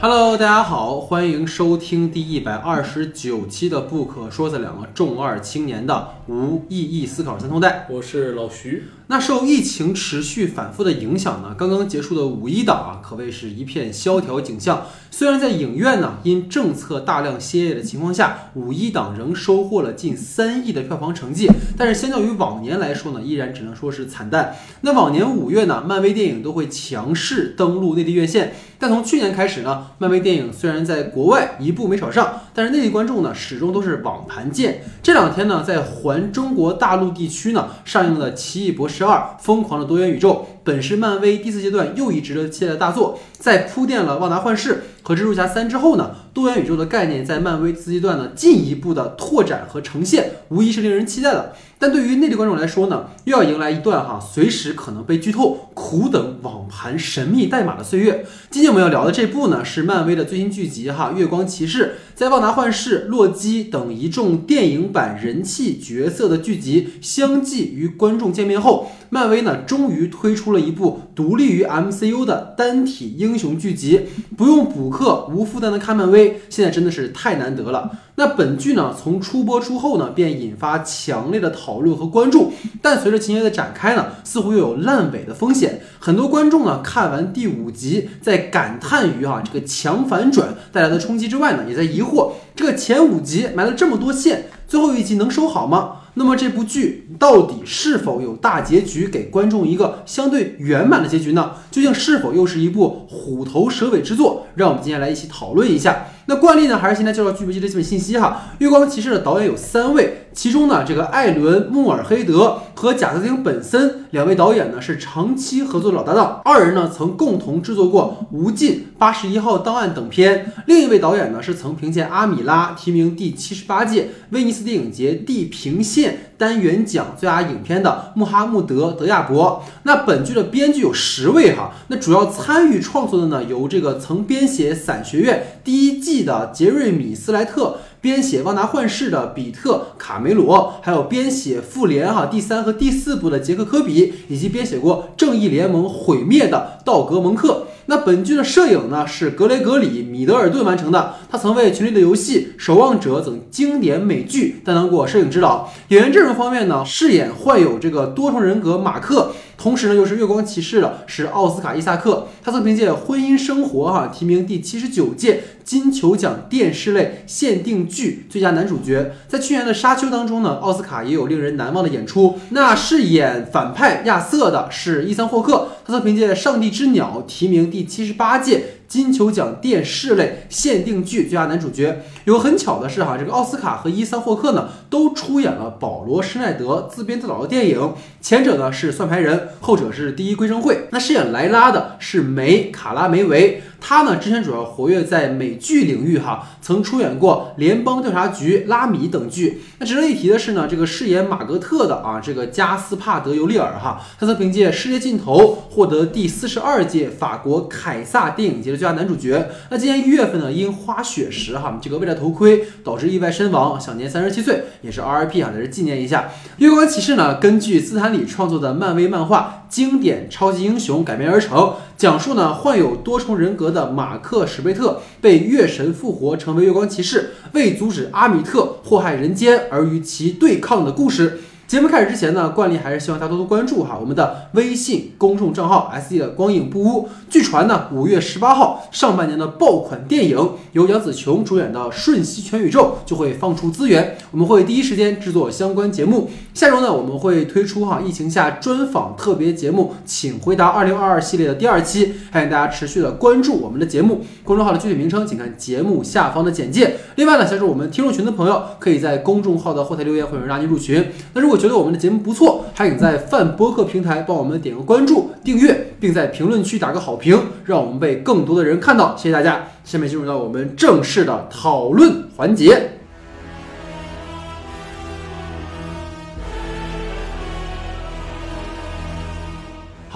Hello，大家好，欢迎收听第一百二十九期的《不可说的两个重二青年的无意义思考三通带》。我是老徐。那受疫情持续反复的影响呢，刚刚结束的五一档啊，可谓是一片萧条景象。虽然在影院呢因政策大量歇业的情况下，五一档仍收获了近三亿的票房成绩，但是相较于往年来说呢，依然只能说是惨淡。那往年五月呢，漫威电影都会强势登陆内地院线，但从去年开始呢，漫威电影虽然在国外一部没少上，但是内地观众呢始终都是网盘见。这两天呢，在环中国大陆地区呢上映的《奇异博士二：疯狂的多元宇宙》。本是漫威第四阶段又一值得期待的大作，在铺垫了旺达幻视和蜘蛛侠三之后呢，多元宇宙的概念在漫威第四阶段呢进一步的拓展和呈现，无疑是令人期待的。但对于内地观众来说呢，又要迎来一段哈随时可能被剧透、苦等网盘神秘代码的岁月。今天我们要聊的这部呢，是漫威的最新剧集哈《月光骑士》。在旺达幻视、洛基等一众电影版人气角色的剧集相继与观众见面后，漫威呢终于推出了一部独立于 MCU 的单体英雄剧集，不用补课，无负担的看漫威，现在真的是太难得了。那本剧呢，从出播出后呢，便引发强烈的讨论和关注。但随着情节的展开呢，似乎又有烂尾的风险。很多观众呢，看完第五集，在感叹于啊这个强反转带来的冲击之外呢，也在疑惑这个前五集埋了这么多线，最后一集能收好吗？那么这部剧到底是否有大结局，给观众一个相对圆满的结局呢？究竟是否又是一部虎头蛇尾之作？让我们今天来一起讨论一下。那惯例呢，还是先来介绍剧集的基本信息哈。月光骑士的导演有三位。其中呢，这个艾伦·穆尔黑德和贾斯汀·本森两位导演呢是长期合作的老搭档，二人呢曾共同制作过《无尽》《八十一号档案》等片。另一位导演呢是曾凭借《阿米拉》提名第七十八届威尼斯电影节地平线单元奖最佳影片的穆哈穆德·德亚伯。那本剧的编剧有十位哈，那主要参与创作的呢由这个曾编写《伞学院》第一季的杰瑞米·斯莱特。编写《旺达幻视》的比特·卡梅罗，还有编写《复联》哈第三和第四部的杰克·科比，以及编写过《正义联盟：毁灭》的道格·蒙克。那本剧的摄影呢是格雷格里·米德尔顿完成的，他曾为《权力的游戏》《守望者》等经典美剧担当过摄影指导。演员阵容方面呢，饰演患有这个多重人格马克。同时呢，又是月光骑士的是奥斯卡伊萨克，他曾凭借《婚姻生活》哈提名第七十九届金球奖电视类限定剧最佳男主角。在去年的《沙丘》当中呢，奥斯卡也有令人难忘的演出。那饰演反派亚瑟的是伊桑霍克，他曾凭借《上帝之鸟》提名第七十八届。金球奖电视类限定剧最佳男主角。有个很巧的是哈，这个奥斯卡和伊桑霍克呢都出演了保罗施耐德自编自导的电影，前者呢是《算牌人》，后者是《第一归正会》。那饰演莱拉的是梅卡拉梅维。他呢，之前主要活跃在美剧领域哈，曾出演过《联邦调查局》《拉米》等剧。那值得一提的是呢，这个饰演马格特的啊，这个加斯帕德·尤利尔哈，他曾凭借《世界尽头》获得第四十二届法国凯撒电影节的最佳男主角。那今年一月份呢，因花雪时哈，这个为了头盔导致意外身亡，享年三十七岁，也是 RIP 啊，在这纪念一下。月光骑士呢，根据斯坦李创作的漫威漫画经典超级英雄改编而成。讲述呢患有多重人格的马克史贝特被月神复活，成为月光骑士，为阻止阿米特祸害人间而与其对抗的故事。节目开始之前呢，惯例还是希望大家多多关注哈我们的微信公众账号 S D 的光影不污。据传呢，五月十八号上半年的爆款电影由杨紫琼主演的《瞬息全宇宙》就会放出资源，我们会第一时间制作相关节目。下周呢，我们会推出哈疫情下专访特别节目，请回答二零二二系列的第二期，欢迎大家持续的关注我们的节目。公众号的具体名称请看节目下方的简介。另外呢，加入我们听众群的朋友，可以在公众号的后台留言，会有人拉您入群。那如果觉得我们的节目不错，还请在泛播客平台帮我们点个关注、订阅，并在评论区打个好评，让我们被更多的人看到。谢谢大家。下面进入到我们正式的讨论环节。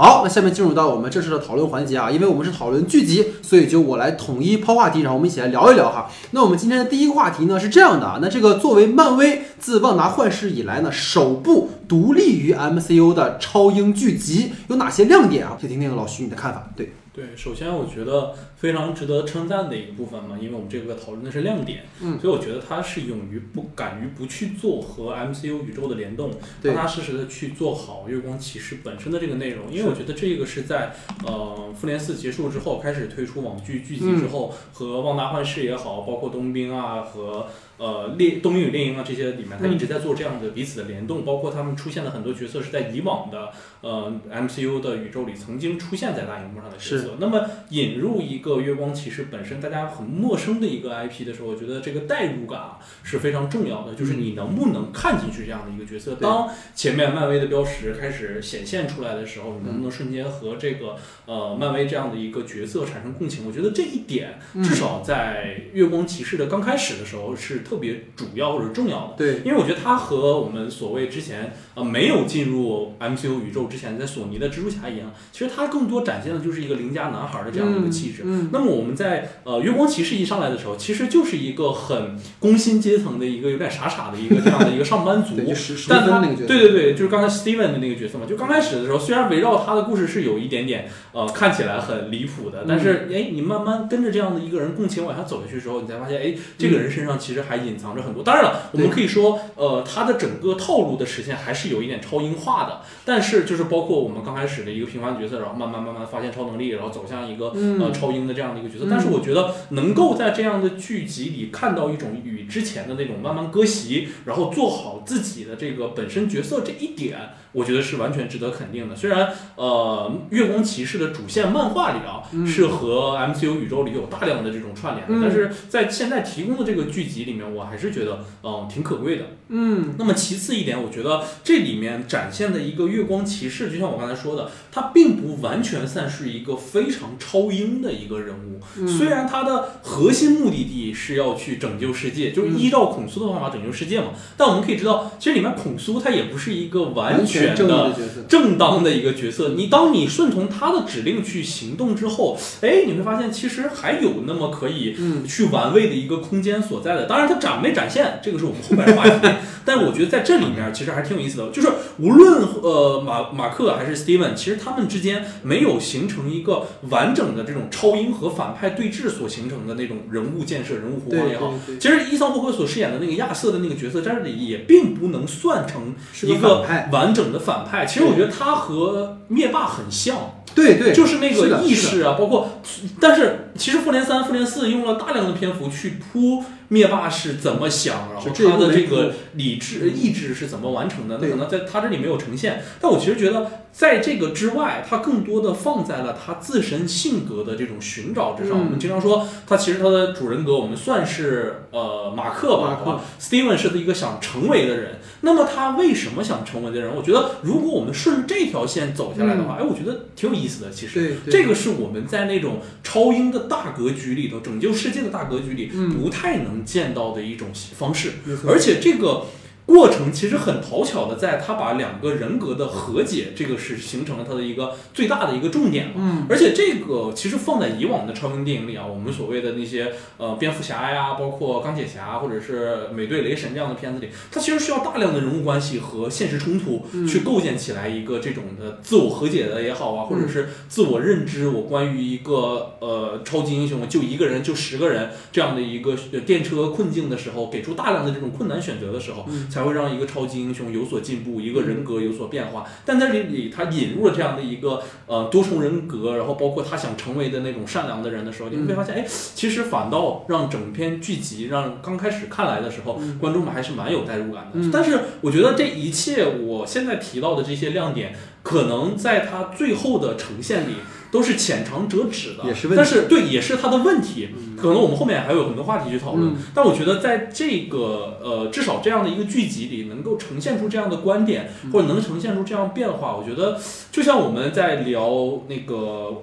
好，那下面进入到我们正式的讨论环节啊，因为我们是讨论剧集，所以就我来统一抛话题，然后我们一起来聊一聊哈。那我们今天的第一个话题呢是这样的啊，那这个作为漫威自旺达幻视以来呢首部。独立于 MCU 的超英剧集有哪些亮点啊？先听听老徐你的看法。对。对，首先我觉得非常值得称赞的一个部分嘛，因为我们这个讨论的是亮点，嗯，所以我觉得他是勇于不敢于不去做和 MCU 宇宙的联动，踏踏实实的去做好月光骑士本身的这个内容，因为我觉得这个是在呃复联四结束之后开始推出网剧剧集之后，和旺达幻视也好，包括冬兵啊和。呃，猎冬兵与猎鹰啊，这些里面他一直在做这样的彼此的联动，包括他们出现的很多角色是在以往的呃 MCU 的宇宙里曾经出现在大荧幕上的角色。那么引入一个月光骑士本身大家很陌生的一个 IP 的时候，我觉得这个代入感啊是非常重要的，就是你能不能看进去这样的一个角色。当前面漫威的标识开始显现出来的时候，你能不能瞬间和这个呃漫威这样的一个角色产生共情？我觉得这一点至少在月光骑士的刚开始的时候是。特别主要或者重要的，对，因为我觉得它和我们所谓之前呃没有进入 MCU 宇宙之前在索尼的蜘蛛侠一样，其实他更多展现的就是一个邻家男孩的这样的一个气质。嗯，那么我们在呃月光骑士一上来的时候，其实就是一个很工薪阶层的一个有点傻傻的一个这样的一个上班族。但他对对对，就是刚才 Steven 的那个角色嘛，就刚开始的时候，虽然围绕他的故事是有一点点呃看起来很离谱的，但是哎，你慢慢跟着这样的一个人共情往下走下去之后，你才发现哎，这个人身上其实还。隐藏着很多，当然了，我们可以说，呃，他的整个套路的实现还是有一点超英化的。但是，就是包括我们刚开始的一个平凡角色，然后慢慢慢慢发现超能力，然后走向一个呃超英的这样的一个角色。但是，我觉得能够在这样的剧集里看到一种与之前的那种慢慢割席，然后做好自己的这个本身角色这一点。我觉得是完全值得肯定的。虽然呃，月光骑士的主线漫画里啊，是和 MCU 宇宙里有大量的这种串联，但是在现在提供的这个剧集里面，我还是觉得嗯挺可贵的。嗯，那么其次一点，我觉得这里面展现的一个月光骑士，就像我刚才说的，他并不完全算是一个非常超英的一个人物。虽然他的核心目的地是要去拯救世界，就是依照孔苏的方法拯救世界嘛。但我们可以知道，其实里面孔苏他也不是一个完全。的正当的一个角色，你当你顺从他的指令去行动之后，哎，你会发现其实还有那么可以去玩味的一个空间所在的。当然，他展没展现，这个是我们后边的话题。但我觉得在这里面其实还是挺有意思的，就是无论呃马马克还是 Steven，其实他们之间没有形成一个完整的这种超英和反派对峙所形成的那种人物建设、人物弧光也好。其实伊桑霍克所饰演的那个亚瑟的那个角色，在这里也并不能算成一个完整的反派。其实我觉得他和灭霸很像。对对，就是那个意识啊，包括，但是其实复联三、复联四用了大量的篇幅去铺灭霸是怎么想，然后他的这个理智意志是怎么完成的，那可能在他这里没有呈现。但我其实觉得。在这个之外，他更多的放在了他自身性格的这种寻找之上。我们经常说，他其实他的主人格，我们算是呃马克吧，马克，Steven 是一个想成为的人。那么他为什么想成为的人？我觉得，如果我们顺这条线走下来的话，哎，我觉得挺有意思的。其实，这个是我们在那种超英的大格局里头，拯救世界的大格局里，不太能见到的一种方式。而且这个。过程其实很讨巧的，在他把两个人格的和解，这个是形成了他的一个最大的一个重点了。嗯，而且这个其实放在以往的超英电影里啊，我们所谓的那些呃蝙蝠侠呀，包括钢铁侠或者是美队雷神这样的片子里，它其实需要大量的人物关系和现实冲突去构建起来一个这种的自我和解的也好啊，或者是自我认知，我关于一个呃超级英雄就一个人就十个人这样的一个电车困境的时候，给出大量的这种困难选择的时候。才会让一个超级英雄有所进步，一个人格有所变化。但在这里，他引入了这样的一个呃多重人格，然后包括他想成为的那种善良的人的时候，你会发现，哎，其实反倒让整篇剧集让刚开始看来的时候，观众们还是蛮有代入感的。但是我觉得这一切我现在提到的这些亮点，可能在他最后的呈现里。都是浅尝辄止的，也是问题。但是对，也是他的问题。可能我们后面还有很多话题去讨论。但我觉得在这个呃，至少这样的一个剧集里，能够呈现出这样的观点，或者能呈现出这样变化，我觉得就像我们在聊那个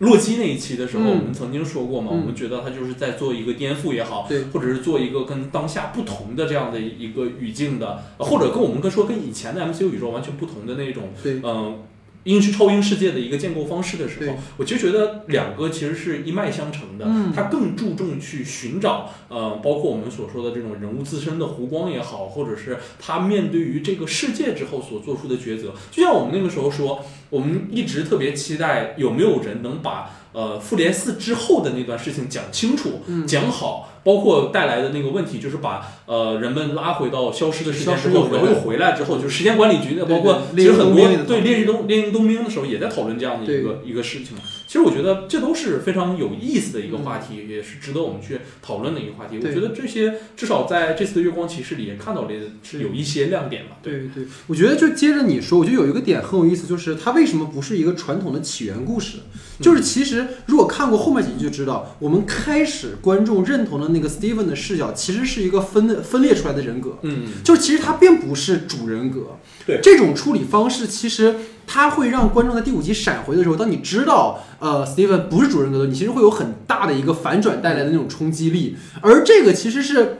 洛基那一期的时候，我们曾经说过嘛，我们觉得他就是在做一个颠覆也好，或者是做一个跟当下不同的这样的一个语境的，或者跟我们跟说跟以前的 MCU 宇宙完全不同的那种，嗯。英式超英世界的一个建构方式的时候，我就觉得两个其实是一脉相承的。嗯，他更注重去寻找，呃，包括我们所说的这种人物自身的弧光也好，或者是他面对于这个世界之后所做出的抉择。就像我们那个时候说，我们一直特别期待有没有人能把呃复联四之后的那段事情讲清楚、讲好。包括带来的那个问题，就是把呃人们拉回到消失的时间之后，然后又回来之后，就是时间管理局的，包括其实很多对烈日冬烈日冬兵的时候也在讨论这样的一个一个事情。其实我觉得这都是非常有意思的一个话题，也是值得我们去讨论的一个话题。我觉得这些至少在这次的月光骑士里也看到了是有一些亮点吧。对对，我觉得就接着你说，我觉得有一个点很有意思，就是它为什么不是一个传统的起源故事？就是其实如果看过后面几集就知道，我们开始观众认同的那个 Steven 的视角，其实是一个分分裂出来的人格。嗯，就是其实他并不是主人格。对，这种处理方式其实它会让观众在第五集闪回的时候，当你知道呃 Steven 不是主人格的，你其实会有很大的一个反转带来的那种冲击力。而这个其实是。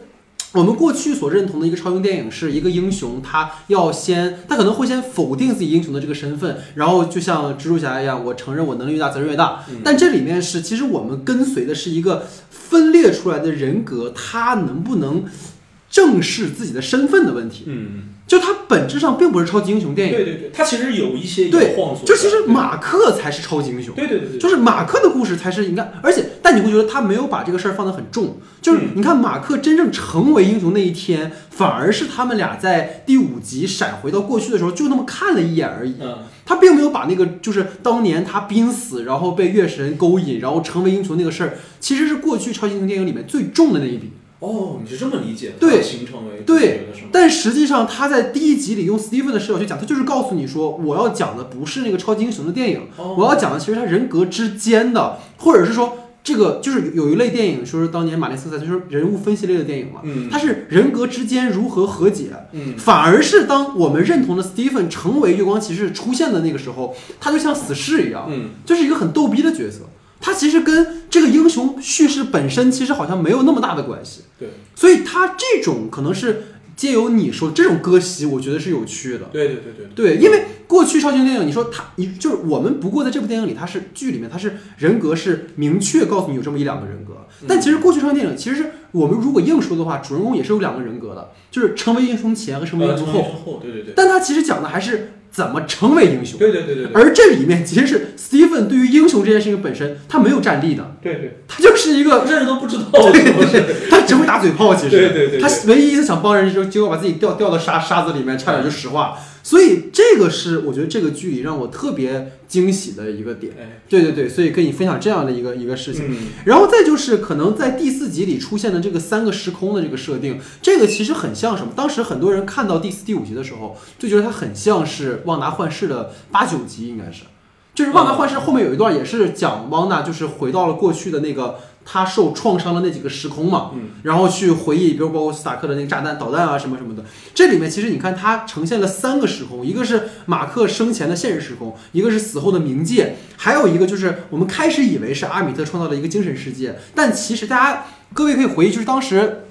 我们过去所认同的一个超英电影，是一个英雄，他要先，他可能会先否定自己英雄的这个身份，然后就像蜘蛛侠一样，我承认我能力越大，责任越大。但这里面是，其实我们跟随的是一个分裂出来的人格，他能不能正视自己的身份的问题。嗯。就它本质上并不是超级英雄电影，对对对，它其实有一些对，晃就其实马克才是超级英雄，对对对对，就是马克的故事才是应该，而且但你会觉得他没有把这个事儿放得很重，就是你看马克真正成为英雄那一天，反而是他们俩在第五集闪回到过去的时候就那么看了一眼而已，他并没有把那个就是当年他濒死然后被月神勾引然后成为英雄那个事儿，其实是过去超级英雄电影里面最重的那一笔。哦，你是这么理解的？对，形成为对，但实际上他在第一集里用 Steven 的视角去讲，他就是告诉你说，我要讲的不是那个超级英雄的电影，我要讲的其实他人格之间的，或者是说这个就是有一类电影，说是当年马丽斯特就是人物分析类的电影嘛，嗯，它是人格之间如何和解，嗯，反而是当我们认同的 Steven 成为月光骑士出现的那个时候，他就像死侍一样，嗯，就是一个很逗逼的角色。他其实跟这个英雄叙事本身其实好像没有那么大的关系，对，所以它这种可能是借由你说这种割席，我觉得是有趣的，对对对对对，因为过去超级电影，你说他，你就是我们不过在这部电影里，它是剧里面它是人格是明确告诉你有这么一两个人格，但其实过去超级电影其实是我们如果硬说的话，主人公也是有两个人格的，就是成为英雄前和成为英雄后，对对对，但他其实讲的还是。怎么成为英雄？对对对对。而这里面其实是 Stephen 对于英雄这件事情本身，他没有战力的。对对。他就是一个认识都不知道。对对对。他只会打嘴炮，其实。对对对。他唯一一次想帮人的时候，结果把自己掉掉到沙沙子里面，差点就石化。所以这个是我觉得这个剧里让我特别惊喜的一个点，对对对，所以跟你分享这样的一个一个事情，然后再就是可能在第四集里出现的这个三个时空的这个设定，这个其实很像什么？当时很多人看到第四、第五集的时候，就觉得它很像是《旺达幻视》的八九集，应该是，就是《旺达幻视》后面有一段也是讲汪达就是回到了过去的那个。他受创伤的那几个时空嘛，然后去回忆，比如包括斯塔克的那个炸弹、导弹啊什么什么的。这里面其实你看，它呈现了三个时空，一个是马克生前的现实时空，一个是死后的冥界，还有一个就是我们开始以为是阿米特创造的一个精神世界，但其实大家各位可以回忆，就是当时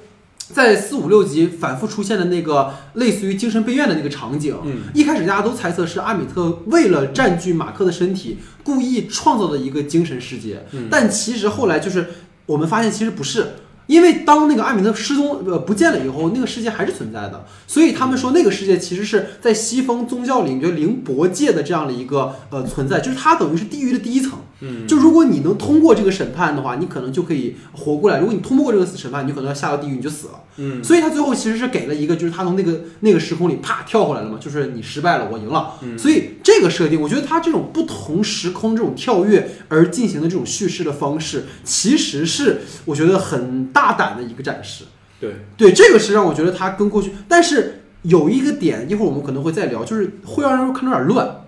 在四五六集反复出现的那个类似于精神病院的那个场景。一开始大家都猜测是阿米特为了占据马克的身体，故意创造的一个精神世界，但其实后来就是。我们发现其实不是，因为当那个艾米特失踪呃不见了以后，那个世界还是存在的。所以他们说那个世界其实是在西方宗教里，就灵博界的这样的一个呃存在，就是它等于是地狱的第一层。嗯，就如果你能通过这个审判的话，你可能就可以活过来；如果你通不过这个审判，你可能要下到地狱，你就死了。嗯，所以他最后其实是给了一个，就是他从那个那个时空里啪跳回来了嘛，就是你失败了，我赢了。嗯，所以这个设定，我觉得他这种不同时空这种跳跃而进行的这种叙事的方式，其实是我觉得很大胆的一个展示。对，对，这个是让我觉得他跟过去，但是有一个点，一会儿我们可能会再聊，就是会让人看着有点乱。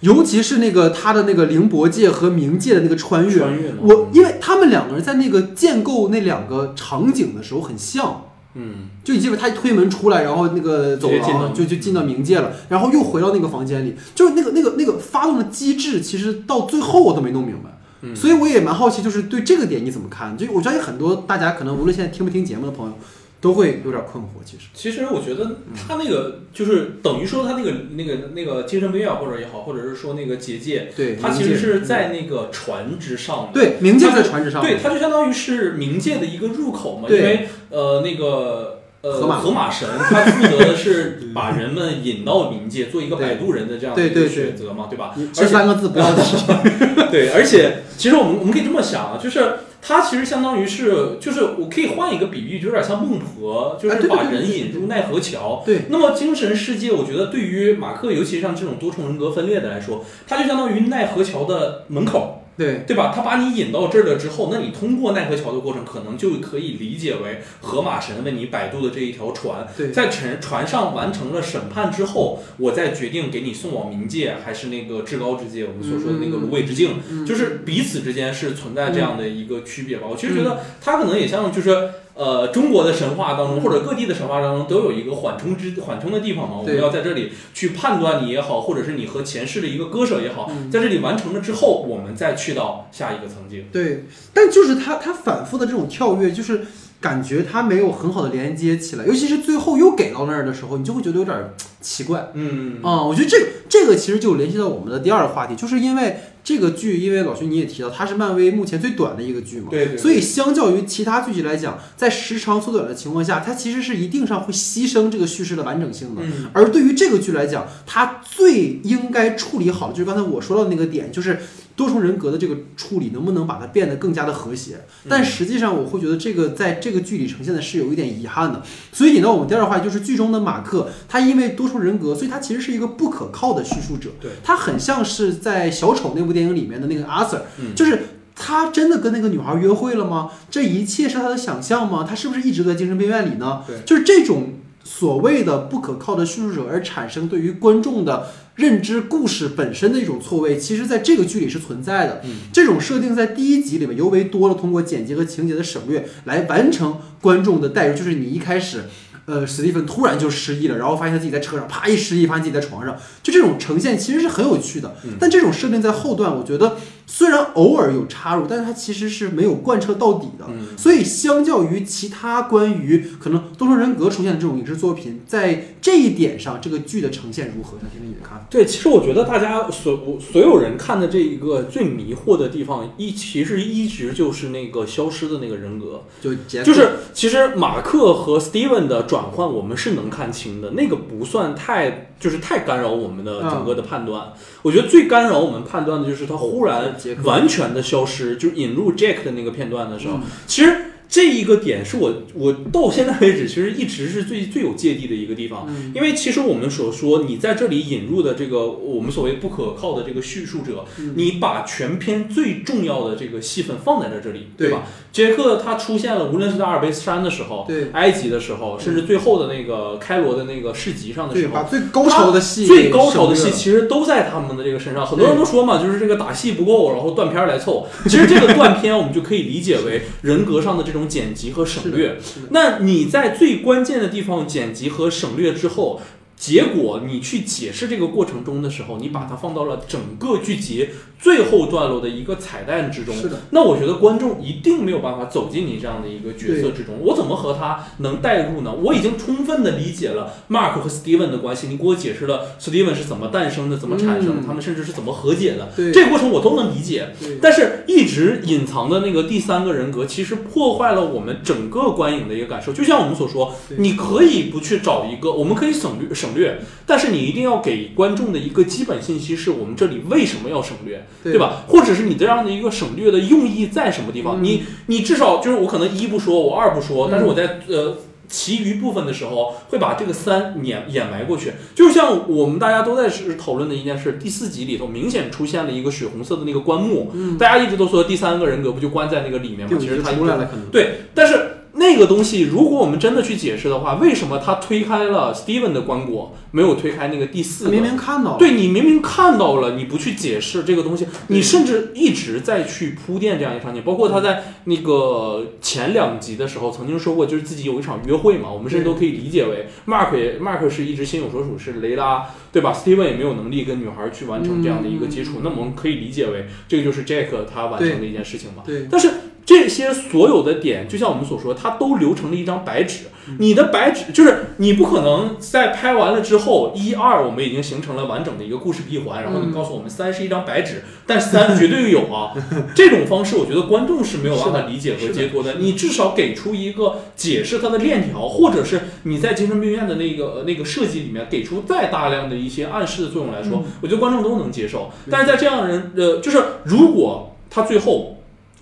尤其是那个他的那个灵博界和冥界的那个穿越，我因为他们两个人在那个建构那两个场景的时候很像，嗯，就你记得他一推门出来，然后那个走廊就就进到冥界了，然后又回到那个房间里，就是那个那个那个发动的机制，其实到最后我都没弄明白，所以我也蛮好奇，就是对这个点你怎么看？就我相信很多大家可能无论现在听不听节目的朋友。都会有点困惑。其实，其实我觉得他那个就是等于说他那个那个那个精神病院或者也好，或者是说那个结界，对，他其实是在那个船之上。对，冥界在船之上。对，它就相当于是冥界的一个入口嘛。因为呃，那个呃，河马神他负责的是把人们引到冥界，做一个摆渡人的这样的一个选择嘛，对吧？这三个字不要提。对，而且其实我们我们可以这么想啊，就是。它其实相当于是，就是我可以换一个比喻，就有点像孟婆，就是把人引入奈何桥。对。那么精神世界，我觉得对于马克，尤其像这种多重人格分裂的来说，它就相当于奈何桥的门口。对对吧？他把你引到这儿了之后，那你通过奈何桥的过程，可能就可以理解为河马神为你摆渡的这一条船，在船船上完成了审判之后，我再决定给你送往冥界，还是那个至高之界，我们所说的那个芦苇之境，就是彼此之间是存在这样的一个区别吧。我其实觉得他可能也像就是。呃，中国的神话当中，或者各地的神话当中，都有一个缓冲之缓冲的地方嘛。我们要在这里去判断你也好，或者是你和前世的一个割舍也好，在这里完成了之后，我们再去到下一个层级。对，但就是他他反复的这种跳跃，就是感觉他没有很好的连接起来，尤其是最后又给到那儿的时候，你就会觉得有点奇怪。嗯啊，我觉得这个这个其实就联系到我们的第二个话题，就是因为。这个剧，因为老徐你也提到，它是漫威目前最短的一个剧嘛，对，所以相较于其他剧集来讲，在时长缩短的情况下，它其实是一定上会牺牲这个叙事的完整性的。而对于这个剧来讲，它最应该处理好，就是刚才我说到的那个点，就是。多重人格的这个处理能不能把它变得更加的和谐？但实际上，我会觉得这个在这个剧里呈现的是有一点遗憾的。所以引到我们第二话，就是剧中的马克，他因为多重人格，所以他其实是一个不可靠的叙述者。对，他很像是在小丑那部电影里面的那个阿 Sir，就是他真的跟那个女孩约会了吗？这一切是他的想象吗？他是不是一直在精神病院里呢？对，就是这种所谓的不可靠的叙述者而产生对于观众的。认知故事本身的一种错位，其实在这个剧里是存在的。这种设定在第一集里面尤为多了，通过剪辑和情节的省略来完成观众的代入。就是你一开始，呃，史蒂芬突然就失忆了，然后发现自己在车上，啪一失忆，发现自己在床上，就这种呈现其实是很有趣的。但这种设定在后段，我觉得。虽然偶尔有插入，但是它其实是没有贯彻到底的。所以相较于其他关于可能多重人格出现的这种影视作品，在这一点上，这个剧的呈现如何？想听听你的看法。对，其实我觉得大家所所有人看的这一个最迷惑的地方，一其实一直就是那个消失的那个人格，就就是其实马克和 Steven 的转换，我们是能看清的，那个不算太。就是太干扰我们的整个的判断，我觉得最干扰我们判断的就是他忽然完全的消失，就是引入 Jack 的那个片段的时候，其实。这一个点是我我到现在为止其实一直是最最有芥蒂的一个地方，因为其实我们所说你在这里引入的这个我们所谓不可靠的这个叙述者，你把全篇最重要的这个戏份放在了这里，对。吧？杰克他出现了，无论是在阿尔卑斯山的时候，对。埃及的时候，甚至最后的那个开罗的那个市集上的时候，把最高潮的戏最高潮的戏其实都在他们的这个身上。很多人都说嘛，就是这个打戏不够，然后断片来凑。其实这个断片我们就可以理解为人格上的这种剪辑和省略，那你在最关键的地方剪辑和省略之后。结果你去解释这个过程中的时候，你把它放到了整个剧集最后段落的一个彩蛋之中。是的，那我觉得观众一定没有办法走进你这样的一个角色之中。我怎么和他能代入呢？我已经充分的理解了 Mark 和 Steven 的关系。你给我解释了 Steven 是怎么诞生的，怎么产生的，他们甚至是怎么和解的。这个过程我都能理解。但是一直隐藏的那个第三个人格，其实破坏了我们整个观影的一个感受。就像我们所说，你可以不去找一个，我们可以省略省。省略，但是你一定要给观众的一个基本信息是我们这里为什么要省略，对吧？或者是你这样的一个省略的用意在什么地方？你你至少就是我可能一不说，我二不说，但是我在呃其余部分的时候会把这个三掩掩埋过去。就像我们大家都在是讨论的一件事，第四集里头明显出现了一个血红色的那个棺木，大家一直都说第三个人格不就关在那个里面吗？其实他出来了，对，但是。那个东西，如果我们真的去解释的话，为什么他推开了 Steven 的棺椁，没有推开那个第四？明明看到了，对你明明看到了，你不去解释这个东西，你甚至一直在去铺垫这样一个场景。包括他在那个前两集的时候曾经说过，就是自己有一场约会嘛，我们甚至都可以理解为 Mark 也 Mark 是一直心有所属，是雷拉，对吧？Steven 也没有能力跟女孩去完成这样的一个接触，那我们可以理解为这个就是 Jack 他完成的一件事情嘛。对，但是。这些所有的点，就像我们所说，它都留成了一张白纸。你的白纸就是你不可能在拍完了之后，一二我们已经形成了完整的一个故事闭环，然后你告诉我们三是一张白纸，但三绝对有啊。这种方式，我觉得观众是没有办法理解和接托的。你至少给出一个解释它的链条，或者是你在精神病院的那个那个设计里面给出再大量的一些暗示的作用来说，我觉得观众都能接受。但是在这样人呃，就是如果他最后。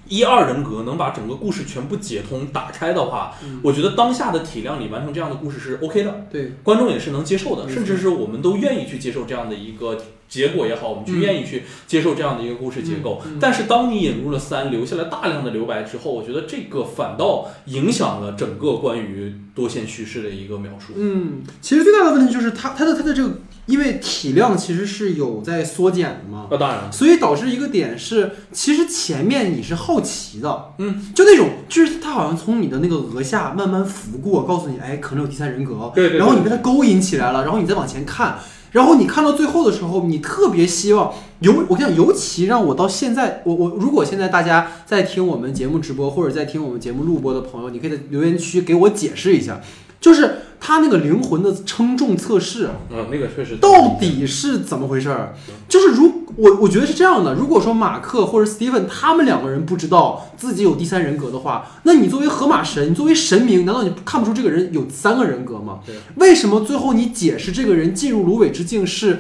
一二人格能把整个故事全部解通打开的话，我觉得当下的体量里完成这样的故事是 OK 的，对，观众也是能接受的，甚至是我们都愿意去接受这样的一个结果也好，我们去愿意去接受这样的一个故事结构。但是当你引入了三，留下来大量的留白之后，我觉得这个反倒影响了整个关于多线叙事的一个描述。嗯，其实最大的问题就是它它的它的这个。因为体量其实是有在缩减的嘛，当然，所以导致一个点是，其实前面你是好奇的，嗯，就那种，就是他好像从你的那个额下慢慢拂过，告诉你，哎，可能有第三人格，对对，然后你被他勾引起来了，然后你再往前看，然后你看到最后的时候，你特别希望，尤我跟你讲，尤其让我到现在，我我如果现在大家在听我们节目直播或者在听我们节目录播的朋友，你可以在留言区给我解释一下，就是。他那个灵魂的称重测试，嗯，那个确实，到底是怎么回事儿？就是如我我觉得是这样的，如果说马克或者 Steven 他们两个人不知道自己有第三人格的话，那你作为河马神，你作为神明，难道你看不出这个人有三个人格吗？对，为什么最后你解释这个人进入芦苇之境是？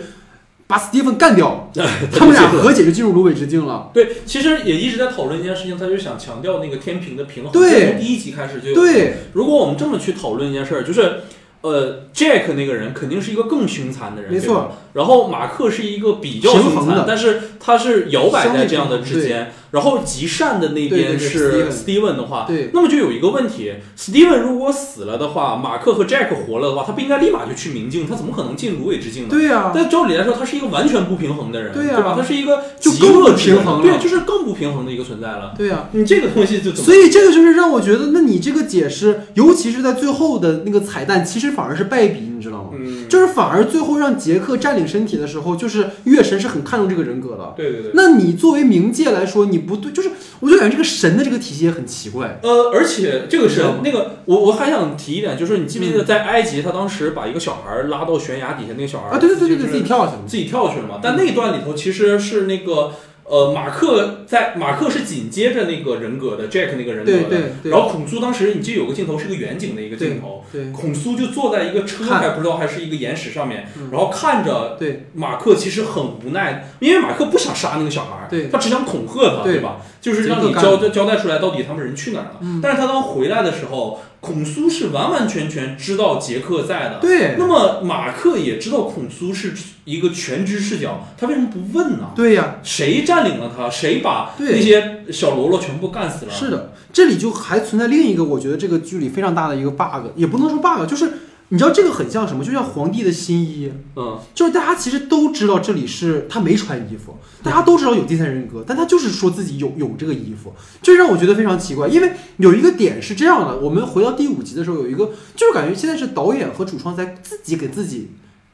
把史蒂芬干掉，他们俩和解就进入芦苇之境了。对，其实也一直在讨论一件事情，他就想强调那个天平的平衡。对，从第一集开始就有。对，如果我们这么去讨论一件事儿，就是。呃，Jack 那个人肯定是一个更凶残的人，没错。然后马克是一个比较凶残，但是他是摇摆在这样的之间。然后极善的那边是 Steven 的话，那么就有一个问题：Steven 如果死了的话，马克和 Jack 活了的话，他不应该立马就去明镜？他怎么可能进芦苇之境呢？对呀。但照理来说，他是一个完全不平衡的人，对吧？他是一个就更不平衡，对，就是更不平衡的一个存在了。对呀，你这个东西就所以这个就是让我觉得，那你这个解释，尤其是在最后的那个彩蛋，其实反而是败笔，你知道吗？嗯，就是反而最后让杰克占领身体的时候，就是月神是很看重这个人格的。对对对。那你作为冥界来说，你不对，就是。我就感觉这个神的这个体系也很奇怪。呃，而且这个神，那个我我还想提一点，就是你记不记得在埃及，他当时把一个小孩拉到悬崖底下，那个小孩啊，对对对对对，自己跳下去了，自己跳下去了嘛。但那段里头其实是那个。呃，马克在马克是紧接着那个人格的 Jack 那个人格的，然后孔苏当时你记得有个镜头是个远景的一个镜头，孔苏就坐在一个车还不知道还是一个岩石上面，然后看着马克其实很无奈，因为马克不想杀那个小孩，他只想恐吓他，对吧？就是让你交交代出来到底他们人去哪儿了。但是他当回来的时候。孔苏是完完全全知道杰克在的，对。那么马克也知道孔苏是一个全知视角，他为什么不问呢？对呀，谁占领了他？谁把那些小喽啰全部干死了？是的，这里就还存在另一个我觉得这个剧里非常大的一个 bug，也不能说 bug，就是。你知道这个很像什么？就像皇帝的新衣，嗯，就是大家其实都知道这里是他没穿衣服，大家都知道有第三人格，但他就是说自己有有这个衣服，这让我觉得非常奇怪。因为有一个点是这样的，我们回到第五集的时候，有一个就是感觉现在是导演和主创在自己给自己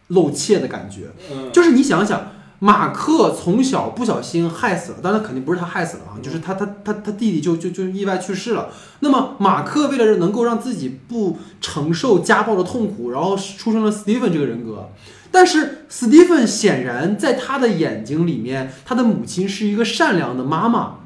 露怯的感觉，嗯，就是你想想。马克从小不小心害死了，当然肯定不是他害死了啊，就是他他他他弟弟就就就意外去世了。那么马克为了能够让自己不承受家暴的痛苦，然后出生了 Steven 这个人格。但是 Steven 显然在他的眼睛里面，他的母亲是一个善良的妈妈。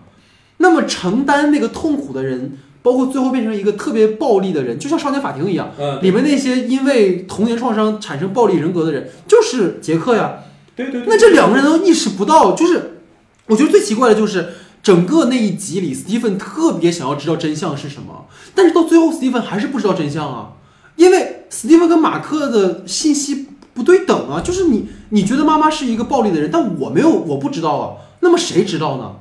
那么承担那个痛苦的人，包括最后变成一个特别暴力的人，就像少年法庭一样，里面那些因为童年创伤产生暴力人格的人，就是杰克呀。对对，那这两个人都意识不到，就是我觉得最奇怪的就是整个那一集里，斯蒂芬特别想要知道真相是什么，但是到最后，斯蒂芬还是不知道真相啊，因为斯蒂芬跟马克的信息不对等啊，就是你你觉得妈妈是一个暴力的人，但我没有，我不知道啊，那么谁知道呢？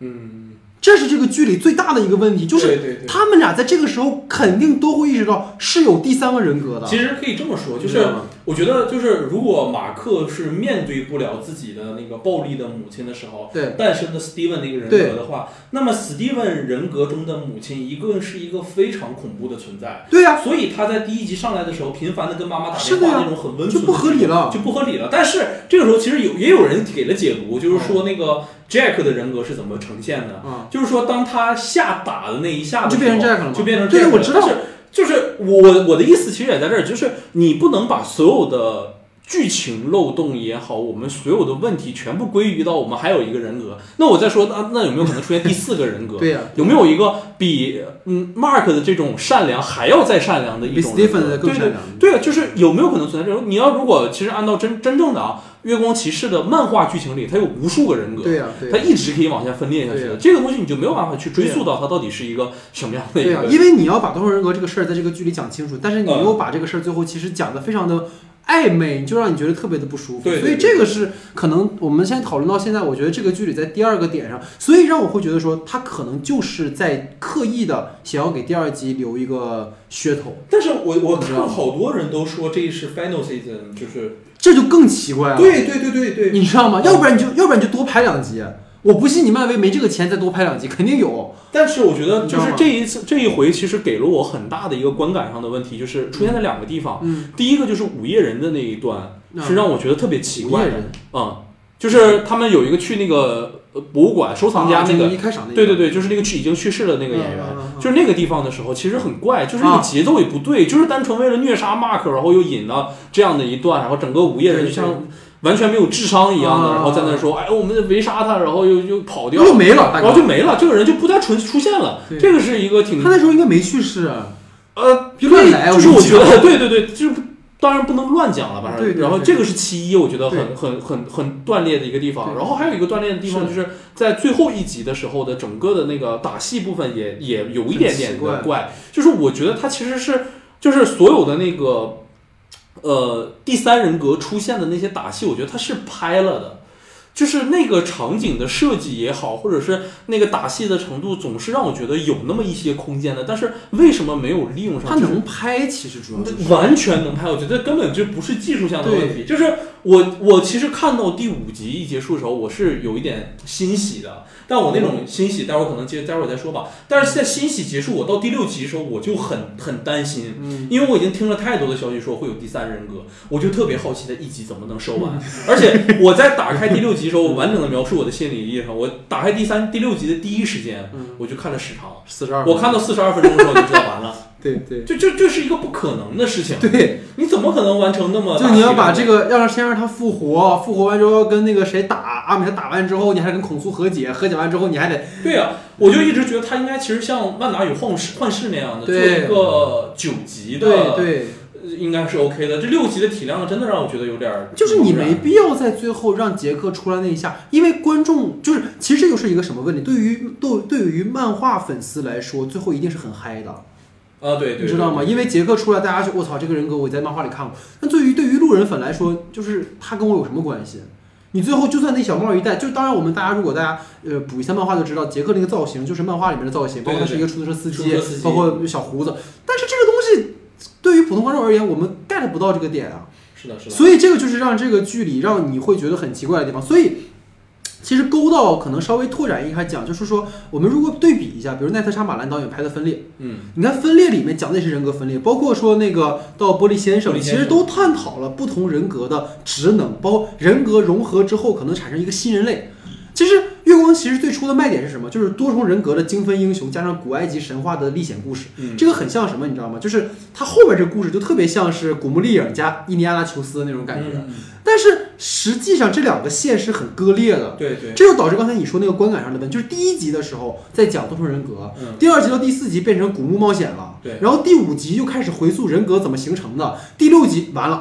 嗯，这是这个剧里最大的一个问题，就是他们俩在这个时候肯定都会意识到是有第三个人格的。其实可以这么说，就是我觉得就是如果马克是面对不了自己的那个暴力的母亲的时候，对诞生的 Steven 那个人格的话，那么 Steven 人格中的母亲一个是一个非常恐怖的存在。对呀，所以他在第一集上来的时候，频繁的跟妈妈打电话那种很温存，就不合理了，就不合理了。但是这个时候其实有也有人给了解读，就是说那个 Jack 的人格是怎么呈现的？就是说当他下打的那一下就变成 Jack 了吗？就变成对，我知道。就是我我的意思其实也在这儿，就是你不能把所有的剧情漏洞也好，我们所有的问题全部归于到我们还有一个人格。那我再说，那那有没有可能出现第四个人格？对呀，有没有一个比嗯 Mark 的这种善良还要再善良的一种？比 Stephen 更善良？对啊，就是有没有可能存在这种？你要如果其实按照真真正的啊。月光骑士的漫画剧情里，它有无数个人格，对呀，它一直可以往下分裂下去的。这个东西你就没有办法去追溯到它到底是一个什么样的。对呀，因为你要把多重人格这个事儿在这个剧里讲清楚，但是你又把这个事儿最后其实讲的非常的暧昧，就让你觉得特别的不舒服。对，所以这个是可能我们现在讨论到现在，我觉得这个剧里在第二个点上，所以让我会觉得说，他可能就是在刻意的想要给第二集留一个噱头。但是我我看好多人都说这是 final season，就是。这就更奇怪了。对对对对对，你知道吗？要不然你就要不然你就多拍两集。我不信你漫威没这个钱再多拍两集，肯定有。但是我觉得就是这一次这一回，其实给了我很大的一个观感上的问题，就是出现在两个地方。嗯，第一个就是午夜人的那一段，是让我觉得特别奇怪的。嗯，就是他们有一个去那个。呃，博物馆收藏家那个，对对对，就是那个去已经去世的那个演员，就是那个地方的时候，其实很怪，就是那个节奏也不对，就是单纯为了虐杀 Mark，然后又引了这样的一段，然后整个午夜人就像完全没有智商一样的，然后在那说，哎，我们围杀他，然后又又跑掉，又没了，然后就没了，这个人就不再出出现了，这个是一个挺，他那时候应该没去世，呃，乱来，就是我觉得，对对对，就是。当然不能乱讲了，反正然后这个是其一，我觉得很很很很断裂的一个地方。然后还有一个断裂的地方，就是在最后一集的时候的整个的那个打戏部分也也有一点点的怪。就是我觉得他其实是就是所有的那个呃第三人格出现的那些打戏，我觉得他是拍了的。就是那个场景的设计也好，或者是那个打戏的程度，总是让我觉得有那么一些空间的。但是为什么没有利用上？它能拍，其实主要完全能拍。我觉得根本就不是技术上的问题。就是我我其实看到第五集一结束的时候，我是有一点欣喜的。但我那种欣喜，待会儿可能接，待会儿再说吧。但是在欣喜结束，我到第六集的时候，我就很很担心，因为我已经听了太多的消息说会有第三人格，我就特别好奇他一集怎么能收完。而且我在打开第六集的时候，我完整的描述我的心理历程，我打开第三、第六集的第一时间，我就看了时长，四十二，我看到四十二分钟的时候就知道完了。对对，就就就是一个不可能的事情。对，你怎么可能完成那么？就你要把这个，要先让他复活，复活完之后跟那个谁打，阿米他打完之后，你还跟孔苏和解，和解完之后你还得。对呀，我就一直觉得他应该其实像万达与幻视幻视那样的，做一个九集的，对对，应该是 OK 的。这六集的体量真的让我觉得有点。就是你没必要在最后让杰克出来那一下，因为观众就是其实这就是一个什么问题？对于对对于漫画粉丝来说，最后一定是很嗨的。啊，对，你知道吗？因为杰克出来，大家就我操，这个人格我在漫画里看过。那对于对于路人粉来说，就是他跟我有什么关系？你最后就算那小帽一戴，就当然我们大家如果大家呃补一下漫画就知道，杰克那个造型就是漫画里面的造型，包括他是一个出租车司机，包括小胡子。但是这个东西对于普通观众而言，我们 get 不到这个点啊。是的，是的。所以这个就是让这个剧里让你会觉得很奇怪的地方。所以。其实勾到可能稍微拓展一下讲，就是说我们如果对比一下，比如奈特沙马兰导演拍的《分裂》，嗯，你看《分裂》里面讲的也是人格分裂，包括说那个到玻璃先生，其实都探讨了不同人格的职能，包括人格融合之后可能产生一个新人类。其实《月光骑士》最初的卖点是什么？就是多重人格的精分英雄，加上古埃及神话的历险故事。这个很像什么？你知道吗？就是它后边这个故事就特别像是古墓丽影加印第安纳琼斯那种感觉。但是实际上这两个线是很割裂的。对对。这就导致刚才你说那个观感上的问题，就是第一集的时候在讲多重人格，第二集到第四集变成古墓冒险了。对。然后第五集又开始回溯人格怎么形成的，第六集完了。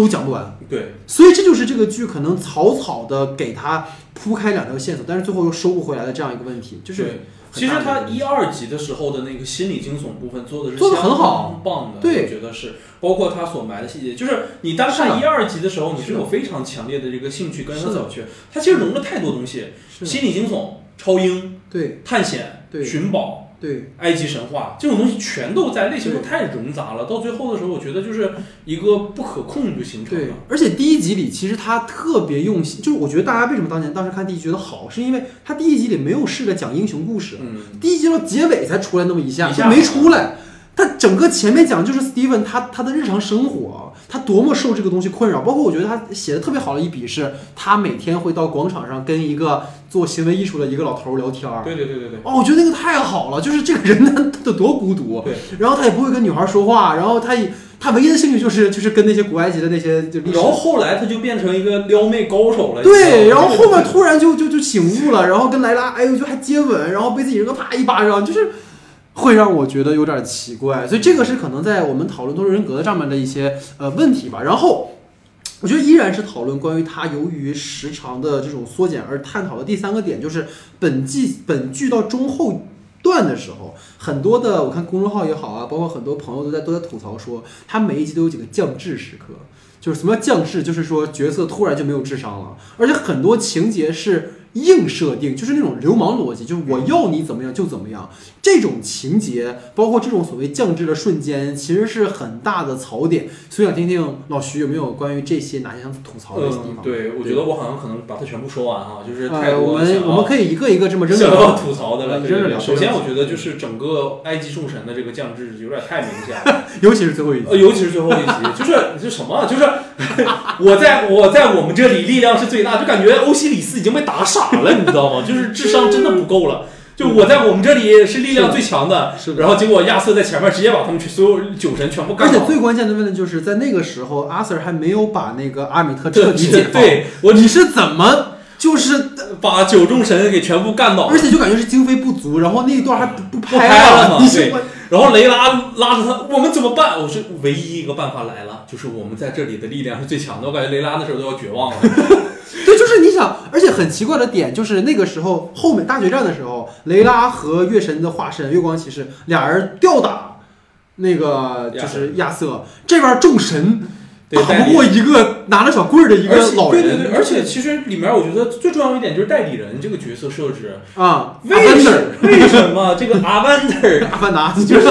都讲不完，对，所以这就是这个剧可能草草的给他铺开两条线索，但是最后又收不回来的这样一个问题。就是，其实他一二集的时候的那个心理惊悚部分做的是做的很好，棒的，对，我觉得是，包括他所埋的细节，就是你单看一二集的时候，你是有非常强烈的这个兴趣跟他走去，他其实融了太多东西，心理惊悚、超英，对，探险、对，寻宝。对，埃及神话这种东西全都在，类型都太冗杂了。到最后的时候，我觉得就是一个不可控就形成了。对，而且第一集里其实他特别用心，就是我觉得大家为什么当年当时看第一集觉得好，是因为他第一集里没有试着讲英雄故事，嗯，第一集到结尾才出来那么一下，就没出来。他整个前面讲就是 Steven 他他的日常生活，他多么受这个东西困扰。包括我觉得他写的特别好的一笔是，他每天会到广场上跟一个做行为艺术的一个老头聊天儿。对对对对对。哦，我觉得那个太好了，就是这个人他得多孤独。对。然后他也不会跟女孩说话，然后他也他唯一的兴趣就是就是跟那些古埃及的那些就。然后后来他就变成一个撩妹高手了。对，然后后面突然就就就醒悟了，然后跟莱拉哎呦就还接吻，然后被自己人格啪一巴掌，就是。会让我觉得有点奇怪，所以这个是可能在我们讨论多重人格的上面的一些呃问题吧。然后，我觉得依然是讨论关于它由于时长的这种缩减而探讨的第三个点，就是本季本剧到中后段的时候，很多的我看公众号也好啊，包括很多朋友都在都在吐槽说，它每一集都有几个降智时刻，就是什么降智，就是说角色突然就没有智商了，而且很多情节是。硬设定就是那种流氓逻辑，就是我要你怎么样就怎么样。这种情节，包括这种所谓降智的瞬间，其实是很大的槽点。所以想听听老徐有没有关于这些哪些想吐槽的地方？对，我觉得我好像可能把它全部说完哈，就是太多我们我们可以一个一个这么想要吐槽的了。对首先，我觉得就是整个埃及众神的这个降智有点太明显了，尤其是最后一集。呃，尤其是最后一集，就是就什么，就是我在我在我们这里力量是最大，就感觉欧西里斯已经被打傻。傻了，你知道吗？就是智商真的不够了。就我在我们这里是力量最强的，然后结果亚瑟在前面直接把他们所有酒神全部干倒。而且最关键的问题就是在那个时候，阿 Sir 还没有把那个阿米特彻底 解放。对，我你是怎么就是把九众神给全部干倒？而且就感觉是经费不足，然后那一段还不拍了。对，然后雷拉拉着他，我们怎么办？我是唯一一个办法来了，就是我们在这里的力量是最强的。我感觉雷拉那时候都要绝望了。对，就是你想，而且很奇怪的点就是那个时候后面大决战的时候，雷拉和月神的化身月光骑士俩人吊打那个就是亚瑟，这边众神打不 过一个拿着小棍儿的一个老人。对对对，而且其实里面我觉得最重要一点就是代理人这个角色设置啊，为什为什么？这个阿凡达阿凡达。就是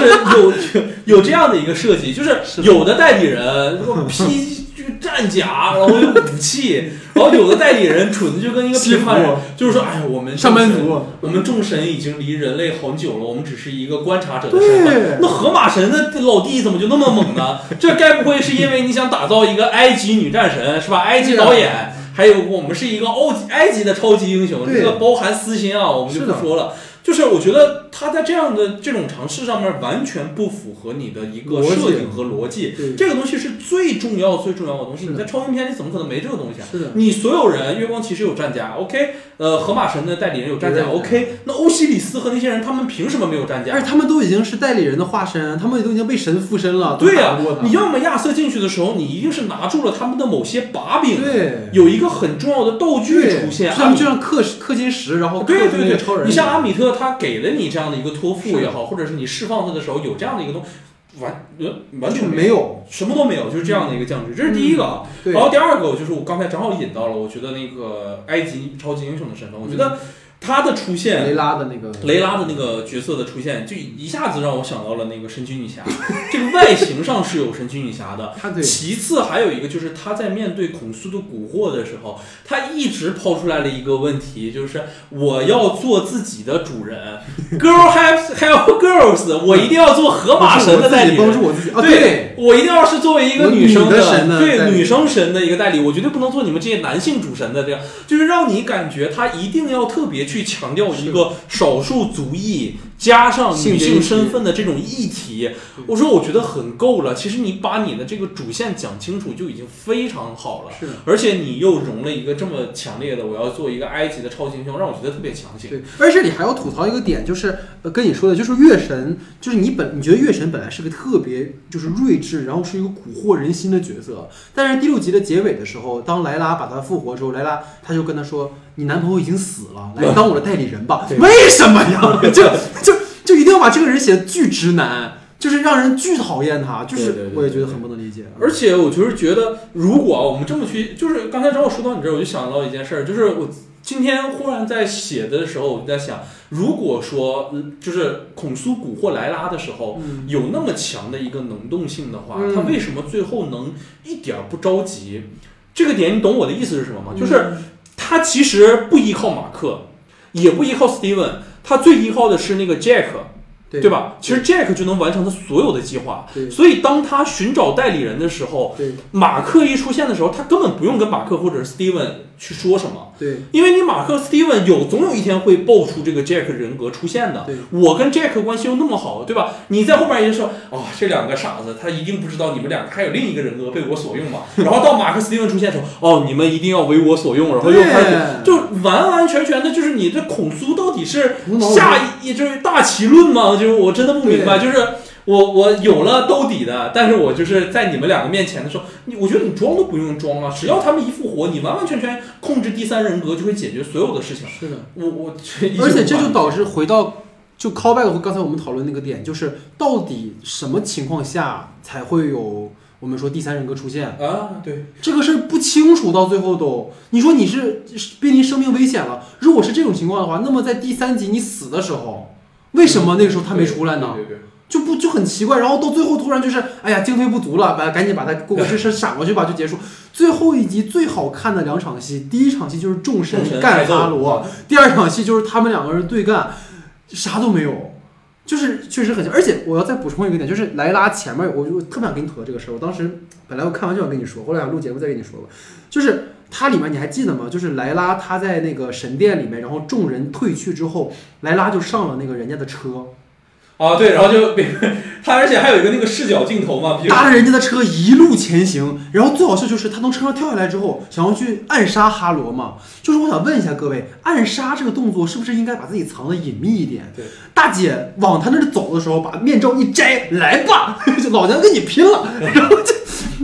有有这样的一个设计，就是有的代理人披。战甲，然后有武器，然后有的代理人蠢的就跟一个批判人，就是说，哎呀，我们上班族，我们众神已经离人类很久了，我们只是一个观察者的 身份。那河马神的老弟怎么就那么猛呢？这该不会是因为你想打造一个埃及女战神是吧？埃及导演，还有我们是一个欧埃及的超级英雄，这个包含私心啊，我们就不说了。就是我觉得他在这样的这种尝试上面完全不符合你的一个设定和逻辑。这个东西是最重要最重要的东西。你在超英片你怎么可能没这个东西啊？是的。你所有人，月光骑士有战甲，OK。呃，河马神的代理人有战甲，OK。那欧西里斯和那些人，他们凭什么没有战甲？而且他们都已经是代理人的化身，他们都已经被神附身了。对呀，你要么亚瑟进去的时候，你一定是拿住了他们的某些把柄。对。有一个很重要的道具出现，他们就像氪氪金石，然后对对对，超人。你像阿米特。他给了你这样的一个托付也好，或者是你释放他的时候有这样的一个东，完完全没有，什么都没有，就是这样的一个降职，这是第一个。然后第二个就是我刚才正好引到了，我觉得那个埃及超级英雄的身份，我觉得。他的出现，雷拉的那个雷拉的那个角色的出现，就一下子让我想到了那个神奇女侠。这个外形上是有神奇女侠的，其次还有一个就是他在面对孔苏的蛊惑的时候，他一直抛出来了一个问题，就是我要做自己的主人。Girl have have girls，我一定要做河马神的代理，帮助我自己。对，我一定要是作为一个女生的，对女生神的一个代理，我绝对不能做你们这些男性主神的这样，就是让你感觉他一定要特别。去强调一个少数族裔加上女性身份的这种议题，我说我觉得很够了。其实你把你的这个主线讲清楚就已经非常好了，是。而且你又融了一个这么强烈的，我要做一个埃及的超级英雄，让我觉得特别强行。对。而且这里还要吐槽一个点，就是跟你说的，就是月神，就是你本你觉得月神本来是个特别就是睿智，然后是一个蛊惑人心的角色，但是第六集的结尾的时候，当莱拉把他复活之后，莱拉他就跟他说。你男朋友已经死了，来当我的代理人吧？为什么呀？就就就一定要把这个人写的巨直男？就是让人巨讨厌他，就是我也觉得很不能理解。而且我就是觉得，如果我们这么去，就是刚才正好说到你这儿，我就想到一件事儿，就是我今天忽然在写的时候，我就在想，如果说就是孔苏蛊惑莱拉的时候，有那么强的一个能动性的话，他为什么最后能一点不着急？这个点你懂我的意思是什么吗？就是他其实不依靠马克，也不依靠 Steven，他最依靠的是那个 Jack。对吧？其实 Jack 就能完成他所有的计划。所以当他寻找代理人的时候，马克一出现的时候，他根本不用跟马克或者是 Steven 去说什么。对，因为你马克 Steven 有总有一天会爆出这个 Jack 人格出现的。我跟 Jack 关系又那么好，对吧？你在后面也说，哦，这两个傻子，他一定不知道你们两个还有另一个人格被我所用嘛。然后到马克 Steven 出现的时候，哦，你们一定要为我所用，然后又开始就完完全全的就是你这孔苏到底是下一就是大旗论吗？就是我真的不明白，就是我我有了兜底的，但是我就是在你们两个面前的时候，你我觉得你装都不用装啊，只要他们一复活，你完完全全控制第三人格就会解决所有的事情。是的，我我而且这就导致回到就 callback 和刚才我们讨论那个点，就是到底什么情况下才会有我们说第三人格出现啊？对，这个事儿不清楚，到最后都你说你是濒临生命危险了，如果是这种情况的话，那么在第三集你死的时候。为什么那个时候他没出来呢？就不就很奇怪，然后到最后突然就是，哎呀，经费不足了，把赶紧把他过这事闪过去吧，就结束。最后一集最好看的两场戏，第一场戏就是众神干哈罗，第二场戏就是他们两个人对干，啥都没有，就是确实很像。而且我要再补充一个点，就是莱拉前面，我就特别想跟你吐槽这个事儿。我当时本来我看完就想跟你说，后来想录节目再跟你说吧。就是它里面你还记得吗？就是莱拉他在那个神殿里面，然后众人退去之后，莱拉就上了那个人家的车。啊，对，然后就 他，而且还有一个那个视角镜头嘛，搭着人家的车一路前行，然后最好笑就是他从车上跳下来之后，想要去暗杀哈罗嘛。就是我想问一下各位，暗杀这个动作是不是应该把自己藏的隐秘一点？对，大姐往他那儿走的时候，把面罩一摘，来吧，就老娘跟你拼了，然后就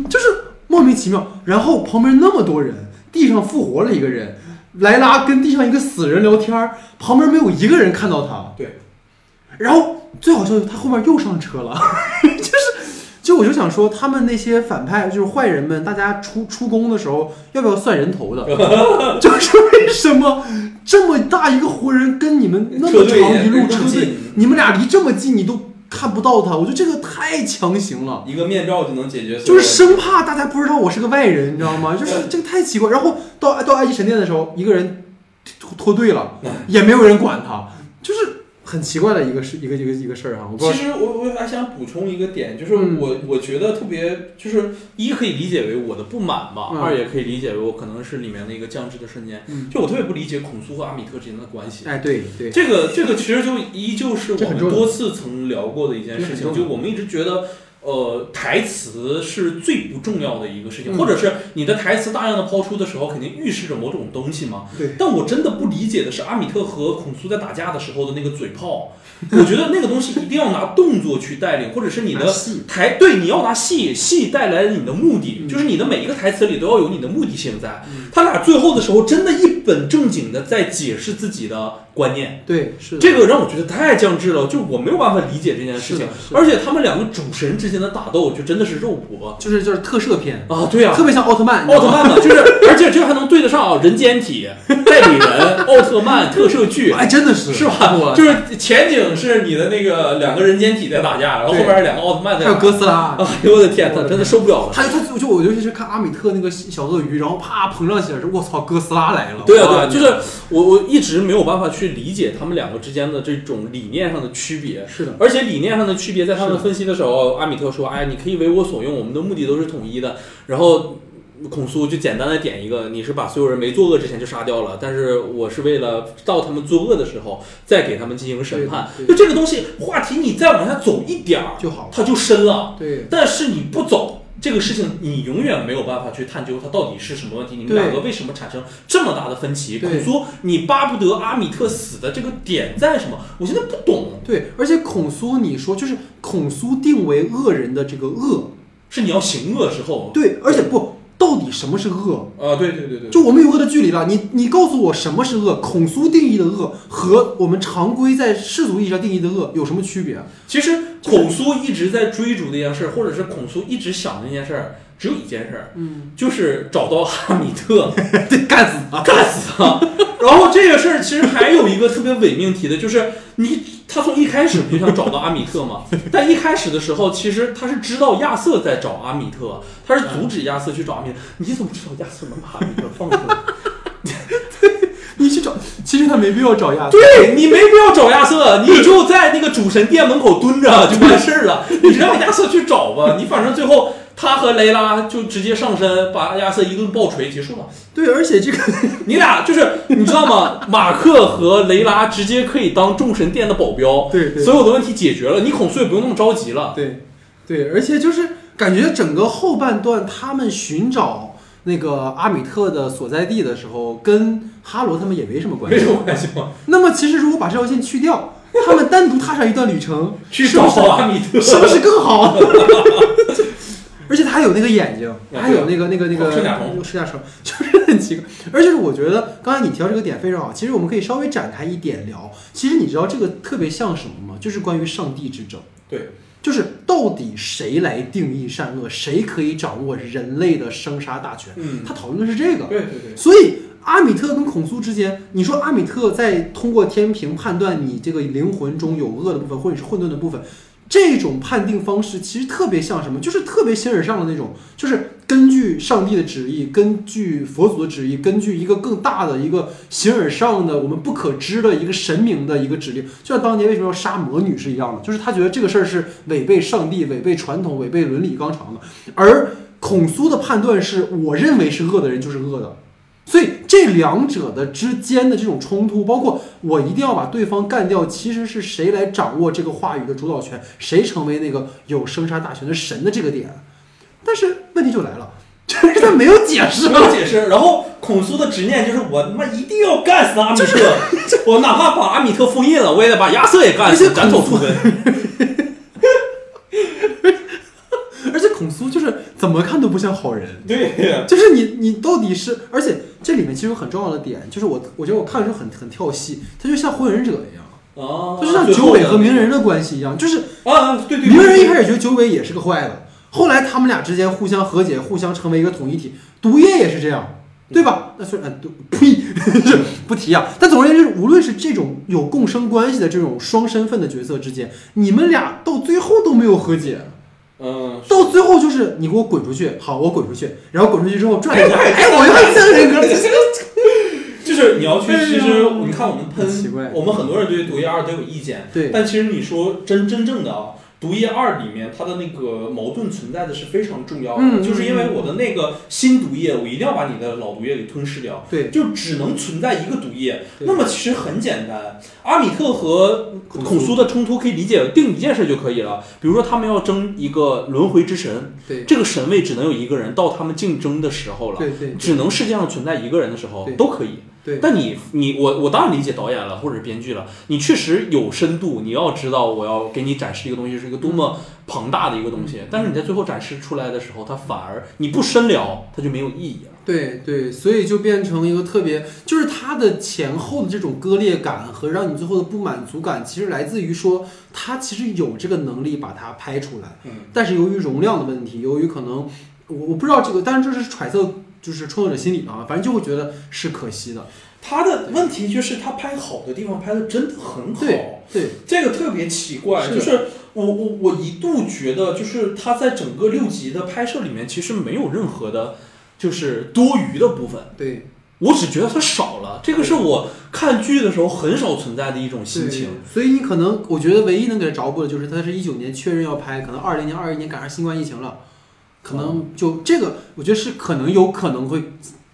就是莫名其妙。然后旁边那么多人，地上复活了一个人，莱拉跟地上一个死人聊天，旁边没有一个人看到他。对，然后。最好笑的，他后面又上车了，就是，就我就想说，他们那些反派就是坏人们，大家出出宫的时候要不要算人头的？就是为什么这么大一个活人跟你们那么长一路车队，你们俩离这么近，你都看不到他？我觉得这个太强行了，一个面罩就能解决，就是生怕大家不知道我是个外人，你知道吗？就是这个太奇怪。然后到到埃及神殿的时候，一个人脱脱队了，也没有人管他，就是。很奇怪的一个事，一个一个一个事儿啊。其实我我还想补充一个点，就是我我觉得特别，就是一可以理解为我的不满吧，二也可以理解为我可能是里面的一个降智的瞬间。就我特别不理解孔苏和阿米特之间的关系。哎，对对，这个这个其实就依旧是我们多次曾聊过的一件事情，就我们一直觉得。呃，台词是最不重要的一个事情，或者是你的台词大量的抛出的时候，肯定预示着某种东西嘛。对。但我真的不理解的是阿米特和孔苏在打架的时候的那个嘴炮，我觉得 那个东西一定要拿动作去带领，或者是你的台对，你要拿戏戏带来你的目的，就是你的每一个台词里都要有你的目的性在。他俩最后的时候，真的一本正经的在解释自己的。观念。对是这个让我觉得太降智了，就我没有办法理解这件事情。而且他们两个主神之间的打斗，就真的是肉搏，就是就是特摄片。啊，对呀，特别像奥特曼，奥特曼嘛，就是而且这还能对得上人间体代理人奥特曼特摄剧，哎，真的是。是吧？就是前景是你的那个两个人间体在打架，然后后边是两个奥特曼在，还有哥斯拉，哎呦我的天，呐真的受不了了。他他就我尤其是看阿米特那个小鳄鱼，然后啪膨胀起来，说我操，哥斯拉来了。对啊，对啊，就是我我一直没有办法去理解他们两个。之间的这种理念上的区别是的，而且理念上的区别，在他们分析的时候，阿米特说：“哎，你可以为我所用，我们的目的都是统一的。”然后孔苏就简单的点一个：“你是把所有人没作恶之前就杀掉了，但是我是为了到他们作恶的时候再给他们进行审判。”就这个东西，话题你再往下走一点儿就好，它就深了。对，但是你不走。这个事情你永远没有办法去探究它到底是什么问题，你们两个为什么产生这么大的分歧？孔苏，你巴不得阿米特死的这个点在什么？我现在不懂。对，而且孔苏，你说就是孔苏定为恶人的这个恶，是你要行恶之后。对，而且不，到底什么是恶？啊，对对对对，就我们有恶的距离了。你你告诉我什么是恶？孔苏定义的恶和我们常规在世俗意义上定义的恶有什么区别？其实孔苏一直在追逐的一件事儿，或者是孔苏一直想的一件事儿，只有一件事儿，嗯，就是找到哈米特，对，干死他，干死他。然后这个事儿其实还有一个特别伪命题的，就是你他从一开始不就想找到阿米特吗？但一开始的时候，其实他是知道亚瑟在找阿米特，他是阻止亚瑟去找阿米特。你怎么知道亚瑟能把阿米特放出来？你去找，其实他没必要找亚瑟。对你没必要找亚瑟，你就在那个主神殿门口蹲着就完事儿了。你让亚瑟去找吧，你反正最后。他和雷拉就直接上身，把亚瑟一顿暴锤结束了。对，而且这个 你俩就是你知道吗？马克和雷拉直接可以当众神殿的保镖，对，所有的问题解决了，你孔苏也不用那么着急了。对，对，而且就是感觉整个后半段他们寻找那个阿米特的所在地的时候，跟哈罗他们也没什么关系，没什么关系吗？那么其实如果把这条线去掉，他们单独踏上一段旅程 去找阿米特，是不是更好？而且他还有那个眼睛，还有那个那个那个赤甲虫，赤甲虫就是很奇怪。而且我觉得刚才你提到这个点非常好，其实我们可以稍微展开一点聊。其实你知道这个特别像什么吗？就是关于上帝之争。对，就是到底谁来定义善恶，谁可以掌握人类的生杀大权？嗯，他讨论的是这个。对对对。所以阿米特跟孔苏之间，你说阿米特在通过天平判断你这个灵魂中有恶的部分，或者是混沌的部分。这种判定方式其实特别像什么？就是特别形而上的那种，就是根据上帝的旨意，根据佛祖的旨意，根据一个更大的一个形而上的我们不可知的一个神明的一个指令，就像当年为什么要杀魔女是一样的，就是他觉得这个事儿是违背上帝、违背传统、违背伦理纲常的。而孔苏的判断是我认为是恶的人就是恶的。所以这两者的之间的这种冲突，包括我一定要把对方干掉，其实是谁来掌握这个话语的主导权，谁成为那个有生杀大权的神的这个点。但是问题就来了，就是他没有解释，没有解释。然后孔苏的执念就是我他妈一定要干死阿米特，我哪怕把阿米特封印了，我也得把亚瑟也干死，斩草除根。而且孔苏就是怎么看都不像好人，对，就是你你到底是，而且这里面其实有很重要的点，就是我我觉得我看的时候很很跳戏，他就像火影忍者一样，啊，他就像九尾和鸣人的关系一样，就是啊，对对，鸣人一开始觉得九尾也是个坏的，后来他们俩之间互相和解，互相成为一个统一体，毒液也是这样，对吧？那虽然毒呸，不提啊，但总而言之，无论是这种有共生关系的这种双身份的角色之间，你们俩到最后都没有和解。嗯，到最后就是你给我滚出去，好，我滚出去，然后滚出去之后转一下，哎，我又三个人格，就是你要去，其实你看我们喷，我们很多人对毒液二都有意见，对，但其实你说真真正的啊。毒液二里面，它的那个矛盾存在的是非常重要的，就是因为我的那个新毒液，我一定要把你的老毒液给吞噬掉，对，就只能存在一个毒液。那么其实很简单，阿米特和孔苏的冲突可以理解定一件事就可以了，比如说他们要争一个轮回之神，对，这个神位只能有一个人，到他们竞争的时候了，对对，只能世界上存在一个人的时候都可以。对，但你你我我当然理解导演了，或者是编剧了。你确实有深度，你要知道我要给你展示一个东西是一个多么庞大的一个东西。但是你在最后展示出来的时候，它反而你不深聊，它就没有意义了。对对，所以就变成一个特别，就是它的前后的这种割裂感和让你最后的不满足感，其实来自于说它其实有这个能力把它拍出来，嗯，但是由于容量的问题，由于可能我我不知道这个，但是这是揣测。就是创作者心理啊，反正就会觉得是可惜的。他的问题就是他拍好的地方拍的真的很好，对，这个特别奇怪。就是我我我一度觉得，就是他在整个六集的拍摄里面，其实没有任何的，就是多余的部分。对，我只觉得他少了。这个是我看剧的时候很少存在的一种心情。所以你可能，我觉得唯一能给他着补的就是，他是一九年确认要拍，可能二零年、二一年赶上新冠疫情了。可能就这个，我觉得是可能有可能会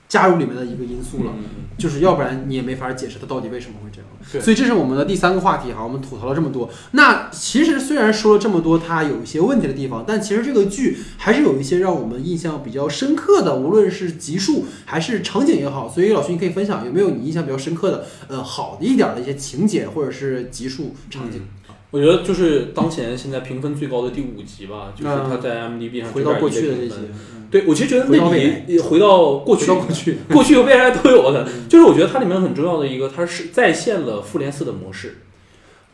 加入里面的一个因素了，就是要不然你也没法解释它到底为什么会这样。所以这是我们的第三个话题哈，我们吐槽了这么多。那其实虽然说了这么多，它有一些问题的地方，但其实这个剧还是有一些让我们印象比较深刻的，无论是集数还是场景也好。所以老徐，你可以分享有没有你印象比较深刻的，呃，好的一点的一些情节或者是集数场景。我觉得就是当前现在评分最高的第五集吧，就是他在 M D B 上回到过去的这些，对我其实觉得那里回到过去，过去，过去和未来都有的，就是我觉得它里面很重要的一个，它是再现了复联四的模式。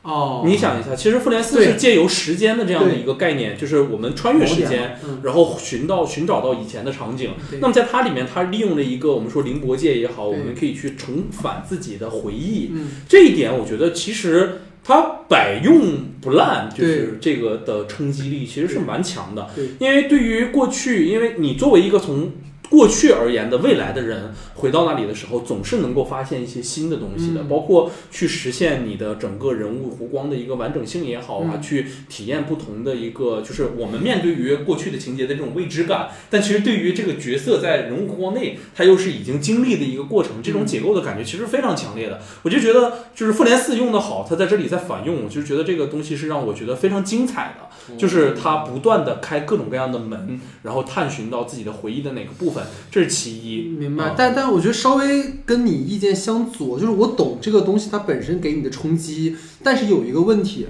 哦，你想一下，其实复联四是借由时间的这样的一个概念，就是我们穿越时间，然后寻到寻找到以前的场景。那么在它里面，它利用了一个我们说灵博界也好，我们可以去重返自己的回忆。这一点，我觉得其实它百用不烂，就是这个的冲击力其实是蛮强的。因为对于过去，因为你作为一个从过去而言的未来的人回到那里的时候，总是能够发现一些新的东西的，包括去实现你的整个人物弧光的一个完整性也好啊，去体验不同的一个，就是我们面对于过去的情节的这种未知感。但其实对于这个角色在人物弧光内，他又是已经经历的一个过程，这种解构的感觉其实非常强烈的。我就觉得，就是复联四用的好，他在这里在反用，我就觉得这个东西是让我觉得非常精彩的，就是他不断的开各种各样的门，然后探寻到自己的回忆的哪个部分。这是其一，明白。但但我觉得稍微跟你意见相左，就是我懂这个东西它本身给你的冲击，但是有一个问题，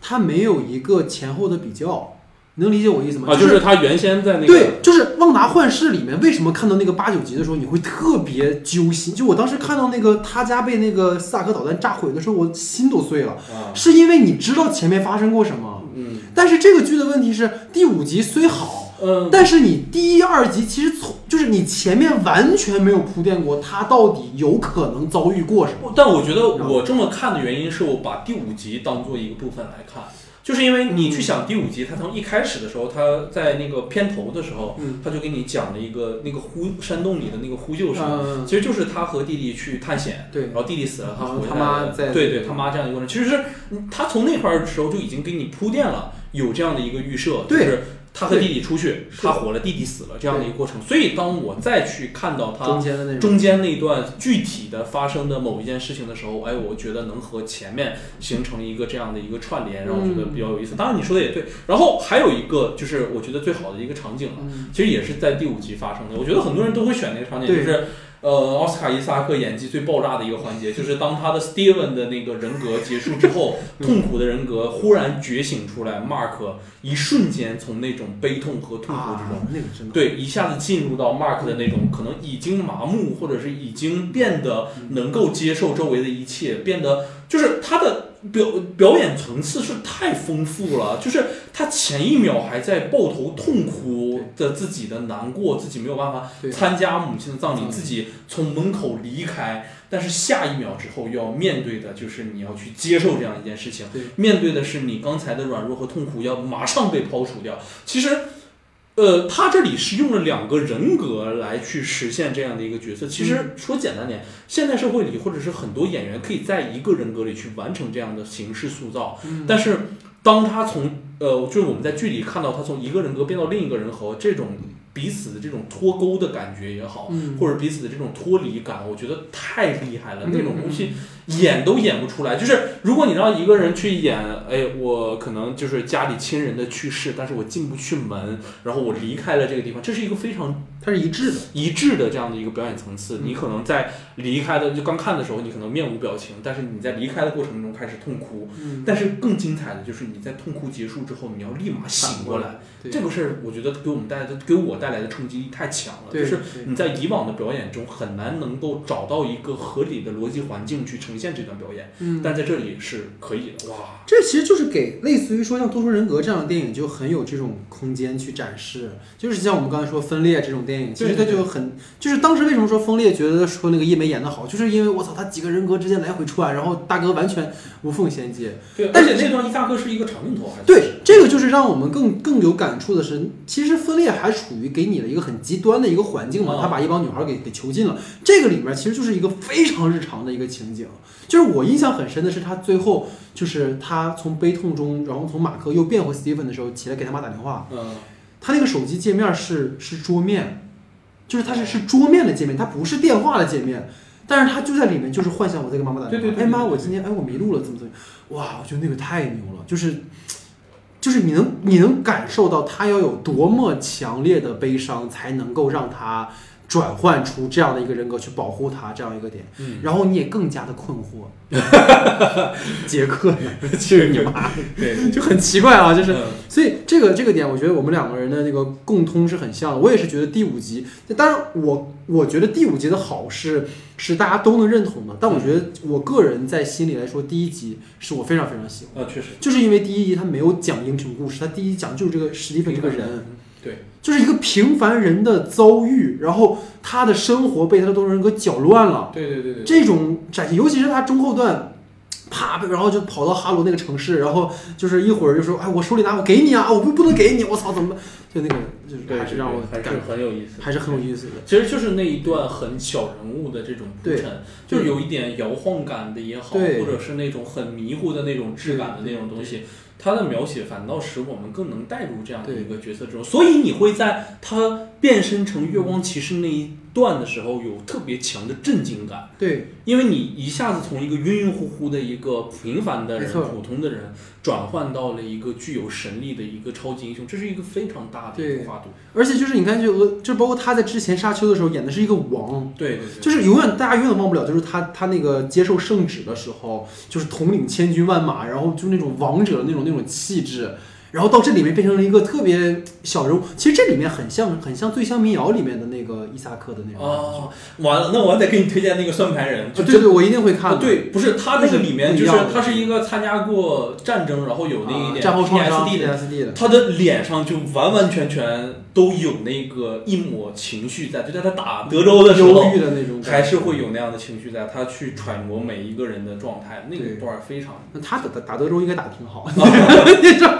它没有一个前后的比较，能理解我意思吗？啊，就是他原先在那个对，就是《旺达幻视》里面，为什么看到那个八九集的时候你会特别揪心？就我当时看到那个他家被那个斯塔克导弹炸毁的时候，我心都碎了，是因为你知道前面发生过什么。嗯，但是这个剧的问题是第五集虽好。嗯，但是你第一、二集其实从就是你前面完全没有铺垫过，他到底有可能遭遇过什么。但我觉得我这么看的原因是我把第五集当做一个部分来看，就是因为你去想第五集，他从一开始的时候，他在那个片头的时候，他就给你讲了一个那个呼山洞里的那个呼救声，其实就是他和弟弟去探险，对，然后弟弟死了，他回来，他妈在，对对，他妈这样一个过程，其实是他从那块儿的时候就已经给你铺垫了，有这样的一个预设，就是。他和弟弟出去，他活了，弟弟死了，这样的一个过程。所以，当我再去看到他中间的那中间那段具体的发生的某一件事情的时候，哎，我觉得能和前面形成一个这样的一个串联，让我觉得比较有意思。当然，你说的也对。然后还有一个就是我觉得最好的一个场景了，其实也是在第五集发生的。我觉得很多人都会选那个场景，就是。呃，奥斯卡伊萨克演技最爆炸的一个环节，就是当他的 Steven 的那个人格结束之后，痛苦的人格忽然觉醒出来，Mark 一瞬间从那种悲痛和痛苦之中，对，一下子进入到 Mark 的那种可能已经麻木，或者是已经变得能够接受周围的一切，变得就是他的。表表演层次是太丰富了，就是他前一秒还在抱头痛哭的自己的难过，自己没有办法参加母亲的葬礼，自己从门口离开，但是下一秒之后要面对的就是你要去接受这样一件事情，面对的是你刚才的软弱和痛苦要马上被抛除掉。其实。呃，他这里是用了两个人格来去实现这样的一个角色。其实说简单点，现代社会里或者是很多演员可以在一个人格里去完成这样的形式塑造。但是当他从呃，就是我们在剧里看到他从一个人格变到另一个人和这种。彼此的这种脱钩的感觉也好，或者彼此的这种脱离感，我觉得太厉害了。那种东西演都演不出来。就是如果你让一个人去演，哎，我可能就是家里亲人的去世，但是我进不去门，然后我离开了这个地方，这是一个非常它是一致的、一致的这样的一个表演层次。你可能在离开的就刚看的时候，你可能面无表情，但是你在离开的过程中开始痛哭。但是更精彩的就是你在痛哭结束之后，你要立马醒过来。这个事儿，我觉得给我们带来的，给我带来的冲击力太强了。就是你在以往的表演中很难能够找到一个合理的逻辑环境去呈现这段表演，嗯，但在这里是可以的。哇，这其实就是给类似于说像《多重人格》这样的电影就很有这种空间去展示。就是像我们刚才说《分裂》这种电影，其实它就很，就是当时为什么说《分裂》觉得说那个叶梅演的好，就是因为我操，他几个人格之间来回串，然后大哥完全无缝衔接。对，而且那段一大哥是一个长镜头，还对，这个就是让我们更更有感。触的是，其实分裂还处于给你了一个很极端的一个环境嘛，他把一帮女孩给给囚禁了。这个里面其实就是一个非常日常的一个情景。就是我印象很深的是，他最后就是他从悲痛中，然后从马克又变回 Steven 的时候，起来给他妈打电话。嗯，他那个手机界面是是桌面，就是他是是桌面的界面，他不是电话的界面。但是他就在里面，就是幻想我在给妈妈打电话。哎妈，我今天哎我迷路了，怎么怎么？哇，我觉得那个太牛了，就是。就是你能你能感受到他要有多么强烈的悲伤，才能够让他转换出这样的一个人格去保护他这样一个点，嗯，然后你也更加的困惑，杰克呢？去你妈！对，就很奇怪啊，就是，所以这个这个点，我觉得我们两个人的那个共通是很像的。我也是觉得第五集，当然我我觉得第五集的好是是大家都能认同的，但我觉得我个人在心里来说，第一集是我非常非常喜欢。啊，确实，就是因为第一集他没有讲英雄故事，他第一讲就是这个史蒂芬这个人。对，就是一个平凡人的遭遇，然后他的生活被他的多重人格搅乱了。对对对对，这种展现，尤其是他中后段，啪，然后就跑到哈罗那个城市，然后就是一会儿就说，哎，我手里拿，我给你啊，我不不能给你，我操，怎么办？就那个，就是还是让我还是很有意思，还是很有意思的。其实就是那一段很小人物的这种铺陈，就是有一点摇晃感的也好，或者是那种很迷糊的那种质感的那种东西。他的描写反倒使我们更能带入这样的一个角色之中，所以你会在他变身成月光骑士那一段的时候有特别强的震惊感。对，因为你一下子从一个晕晕乎乎的一个平凡的人、普通的人，转换到了一个具有神力的一个超级英雄，这是一个非常大的一个跨度。而且就是你看，就就包括他在之前沙丘的时候演的是一个王，对对对，就是永远大家永远忘不了，就是他他那个接受圣旨的时候，就是统领千军万马，然后就那种王者的那种那种气质。然后到这里面变成了一个特别小人物，其实这里面很像很像《醉乡民谣》里面的那个伊萨克的那种。哦，完了，那我得给你推荐那个算盘人。对对，我一定会看。对，不是他那个里面就是他是一个参加过战争，然后有那一点 PTSD 的，他的脸上就完完全全都有那个一抹情绪在，就在他打德州的时候，忧郁的那种，还是会有那样的情绪在，他去揣摩每一个人的状态，那个段非常。那他打打德州应该打的挺好。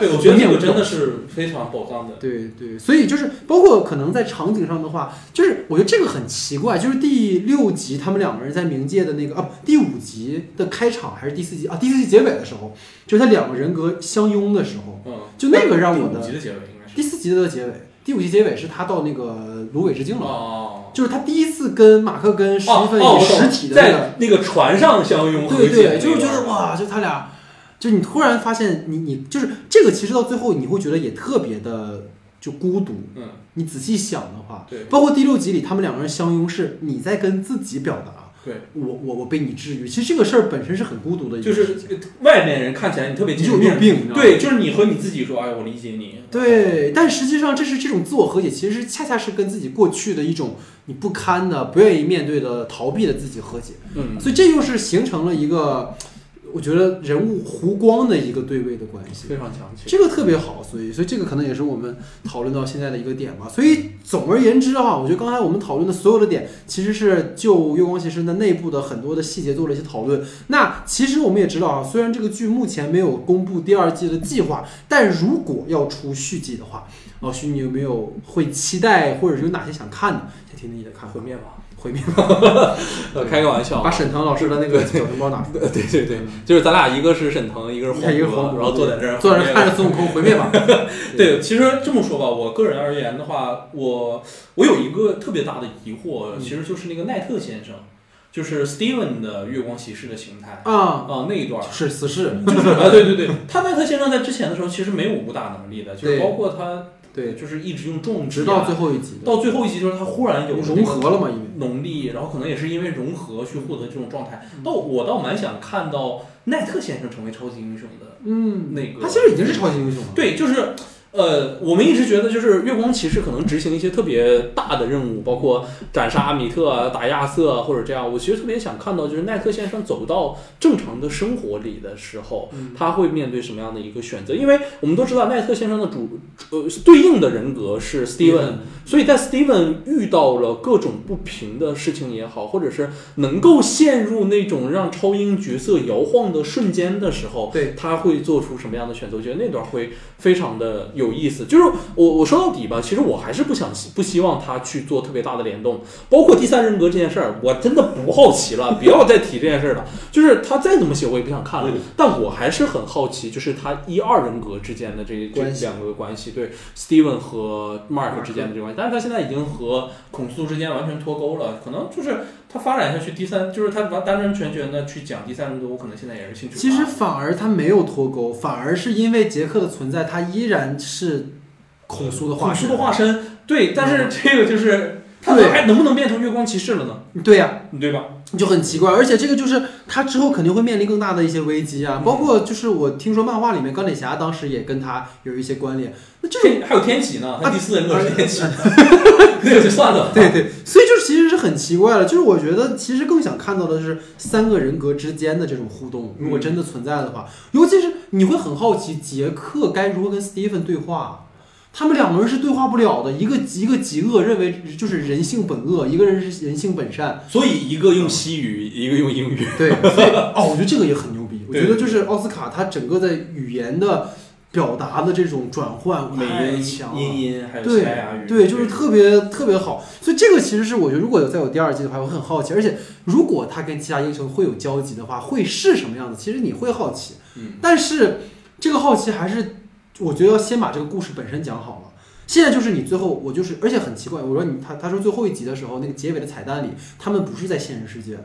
对，我觉得。那个真的是。非常宝藏的，对对，所以就是包括可能在场景上的话，就是我觉得这个很奇怪，就是第六集他们两个人在冥界的那个啊，第五集的开场还是第四集啊，第四集结尾的时候，就是他两个人格相拥的时候，嗯，就那个让我的第五集的结尾应该是。第四集的结尾，第五集结尾是他到那个芦苇之境了，哦，就是他第一次跟马克跟史蒂芬以实体的那个那个船上相拥，对对，就是觉得哇，就他俩。就你突然发现，你你就是这个，其实到最后你会觉得也特别的就孤独。嗯，你仔细想的话，对，包括第六集里他们两个人相拥，是你在跟自己表达。对，我我我被你治愈。其实这个事儿本身是很孤独的，就是外面人看起来你特别有病，对，就是你和你自己说，哎，我理解你。对，但实际上这是这种自我和解，其实是恰恰是跟自己过去的一种你不堪的、不愿意面对的、逃避的自己和解。嗯，所以这又是形成了一个。我觉得人物弧光的一个对位的关系非常强，这个特别好，所以所以这个可能也是我们讨论到现在的一个点吧。所以总而言之哈，我觉得刚才我们讨论的所有的点，其实是就月光骑士的内部的很多的细节做了一些讨论。那其实我们也知道啊，虽然这个剧目前没有公布第二季的计划，但如果要出续集的话，老徐你有没有会期待，或者是有哪些想看的？先听听你的看，毁灭吧。毁灭，呃，开个玩笑，把沈腾老师的那个小笼包拿出来。对对对，就是咱俩一个是沈腾，一个是黄渤，然后坐在这儿，坐在这儿看着孙悟空毁灭吧。对，其实这么说吧，我个人而言的话，我我有一个特别大的疑惑，其实就是那个奈特先生，就是 Steven 的月光骑士的形态啊啊那一段是死侍，就是啊对对对，他奈特先生在之前的时候其实没有武打能力的，就是包括他。对，就是一直用重，直到最后一集，到最后一集就是他忽然有融合了嘛，因为能力，然后可能也是因为融合去获得这种状态。倒我倒蛮想看到奈特先生成为超级英雄的，嗯，那个他现在已经是超级英雄了，对，就是。呃，我们一直觉得就是月光骑士可能执行一些特别大的任务，包括斩杀阿米特啊、打亚瑟或者这样。我其实特别想看到，就是奈特先生走到正常的生活里的时候，他会面对什么样的一个选择？因为我们都知道奈特先生的主呃对应的人格是 Steven，所以在 Steven 遇到了各种不平的事情也好，或者是能够陷入那种让超英角色摇晃的瞬间的时候，对他会做出什么样的选择？我觉得那段会非常的。有意思，就是我我说到底吧，其实我还是不想不希望他去做特别大的联动，包括第三人格这件事儿，我真的不好奇了，不要再提这件事儿了。就是他再怎么写，我也不想看了。但我还是很好奇，就是他一二人格之间的这这两个关系，对，Steven 和 Mark 之间的这个关系。但是他现在已经和孔苏之间完全脱钩了，可能就是他发展下去，第三就是他完单单全全的去讲第三人格，我可能现在也是兴趣。其实反而他没有脱钩，反而是因为杰克的存在，他依然。是孔苏的化身，孔苏的化身，对，但是这个就是他还能不能变成月光骑士了呢？对呀，对吧？就很奇怪，而且这个就是他之后肯定会面临更大的一些危机啊，包括就是我听说漫画里面钢铁侠当时也跟他有一些关联。那这种还有天启呢，他第四人格是天启，那个就算了。对对，所以就是其实是很奇怪的，就是我觉得其实更想看到的是三个人格之间的这种互动，如果真的存在的话，尤其是你会很好奇杰克该如何跟斯蒂芬对话。他们两个人是对话不了的，一个一个极恶，认为就是人性本恶，一个人是人性本善，所以一个用西语，一个用英语。对，哦，我觉得这个也很牛逼。我觉得就是奥斯卡他整个在语言的表达的这种转换，美音强，音音还有对对，就是特别特别好。所以这个其实是我觉得，如果有再有第二季的话，我很好奇。而且如果他跟其他英雄会有交集的话，会是什么样子？其实你会好奇。嗯，但是这个好奇还是。我觉得要先把这个故事本身讲好了。现在就是你最后，我就是，而且很奇怪。我说你他他说最后一集的时候，那个结尾的彩蛋里，他们不是在现实世界，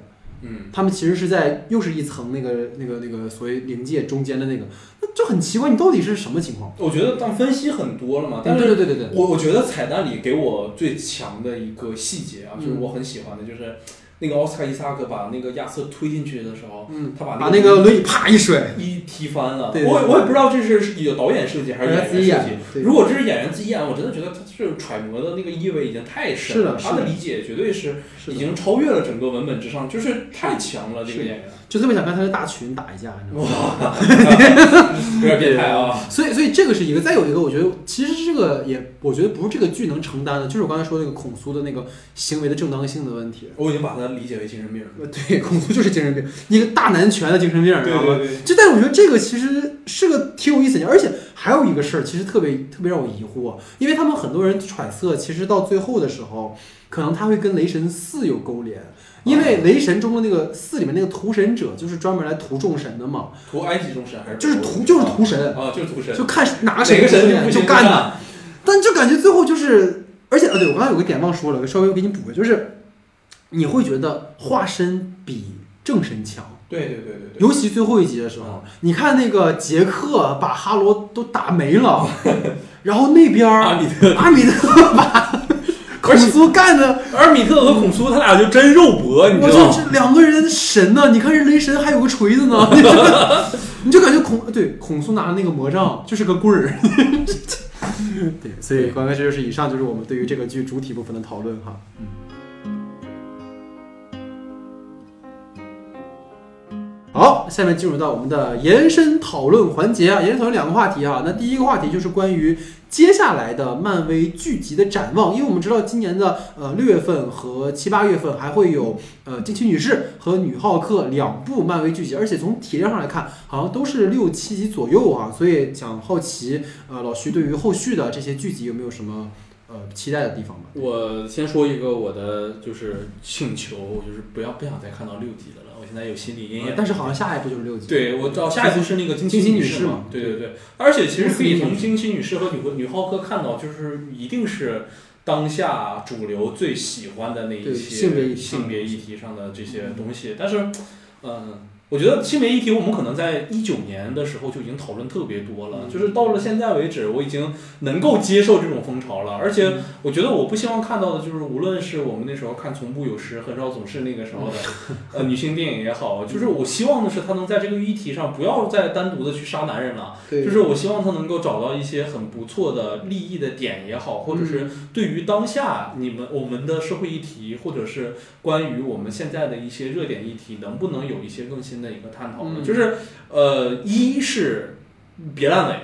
嗯，他们其实是在又是一层那个那个那个所谓灵界中间的那个，那就很奇怪，你到底是什么情况？我觉得当分析很多了嘛，但是对对对对对，我我觉得彩蛋里给我最强的一个细节啊，就是我很喜欢的，就是。那个奥斯卡伊萨克把那个亚瑟推进去的时候，嗯，他把把那个轮椅啪一甩，一踢翻了。我我也不知道这是有导演设计还是演员设计。如果这是演员自己演，我真的觉得他是揣摩的那个意味已经太深了。他的理解绝对是已经超越了整个文本之上，就是太强了。这个演员就特别想看他的大群打一架，你知道吗？有点变态啊！所以所以这个是一个，再有一个，我觉得其实这个也，我觉得不是这个剧能承担的，就是我刚才说那个孔苏的那个行为的正当性的问题。我已经把它。理解为精神病了，对，孔苏就是精神病，一个大男权的精神病，知道吗？就但是我觉得这个其实是个挺有意思的，而且还有一个事儿，其实特别特别让我疑惑，因为他们很多人揣测，其实到最后的时候，可能他会跟雷神四有勾连，因为雷神中的那个四里面那个屠神者就是专门来屠众神的嘛，屠埃及众神还是就是屠就是屠神。啊，就是屠神，就看哪个神就干的，但就感觉最后就是，而且啊，对我刚才有个点忘说了，稍微我给你补个，就是。你会觉得化身比正神强，对对对对对，尤其最后一集的时候，你看那个杰克把哈罗都打没了，然后那边阿米特。阿米特把孔苏干的，而米特和孔苏他俩就真肉搏，你知道吗？这两个人神呢？你看人雷神还有个锤子呢，你就感觉孔对孔苏拿的那个魔杖就是个棍儿，对，所以刚才这就是以上就是我们对于这个剧主体部分的讨论哈，嗯。好，下面进入到我们的延伸讨论环节啊，延伸讨论两个话题啊。那第一个话题就是关于接下来的漫威剧集的展望，因为我们知道今年的呃六月份和七八月份还会有呃惊奇女士和女浩克两部漫威剧集，而且从体量上来看，好像都是六七集左右啊。所以想好奇，呃，老徐对于后续的这些剧集有没有什么呃期待的地方吗？我先说一个我的就是请求，就是不要不想再看到六集了。现在有心理阴影，但是好像下一步就是六级。对，我知道下一步是那个金星女士嘛？对对对，而且其实可以从金星女士和女女浩克看到，就是一定是当下主流最喜欢的那一些性别议题上的这些东西。但是，嗯。我觉得性别议题，我们可能在一九年的时候就已经讨论特别多了，就是到了现在为止，我已经能够接受这种风潮了。而且，我觉得我不希望看到的就是，无论是我们那时候看《从不有时》，很少总是那个时候的 呃女性电影也好，就是我希望的是，他能在这个议题上不要再单独的去杀男人了。就是我希望他能够找到一些很不错的利益的点也好，或者是对于当下你们我们的社会议题，或者是关于我们现在的一些热点议题，能不能有一些更新。的一个探讨呢，就是，呃，一是别烂尾。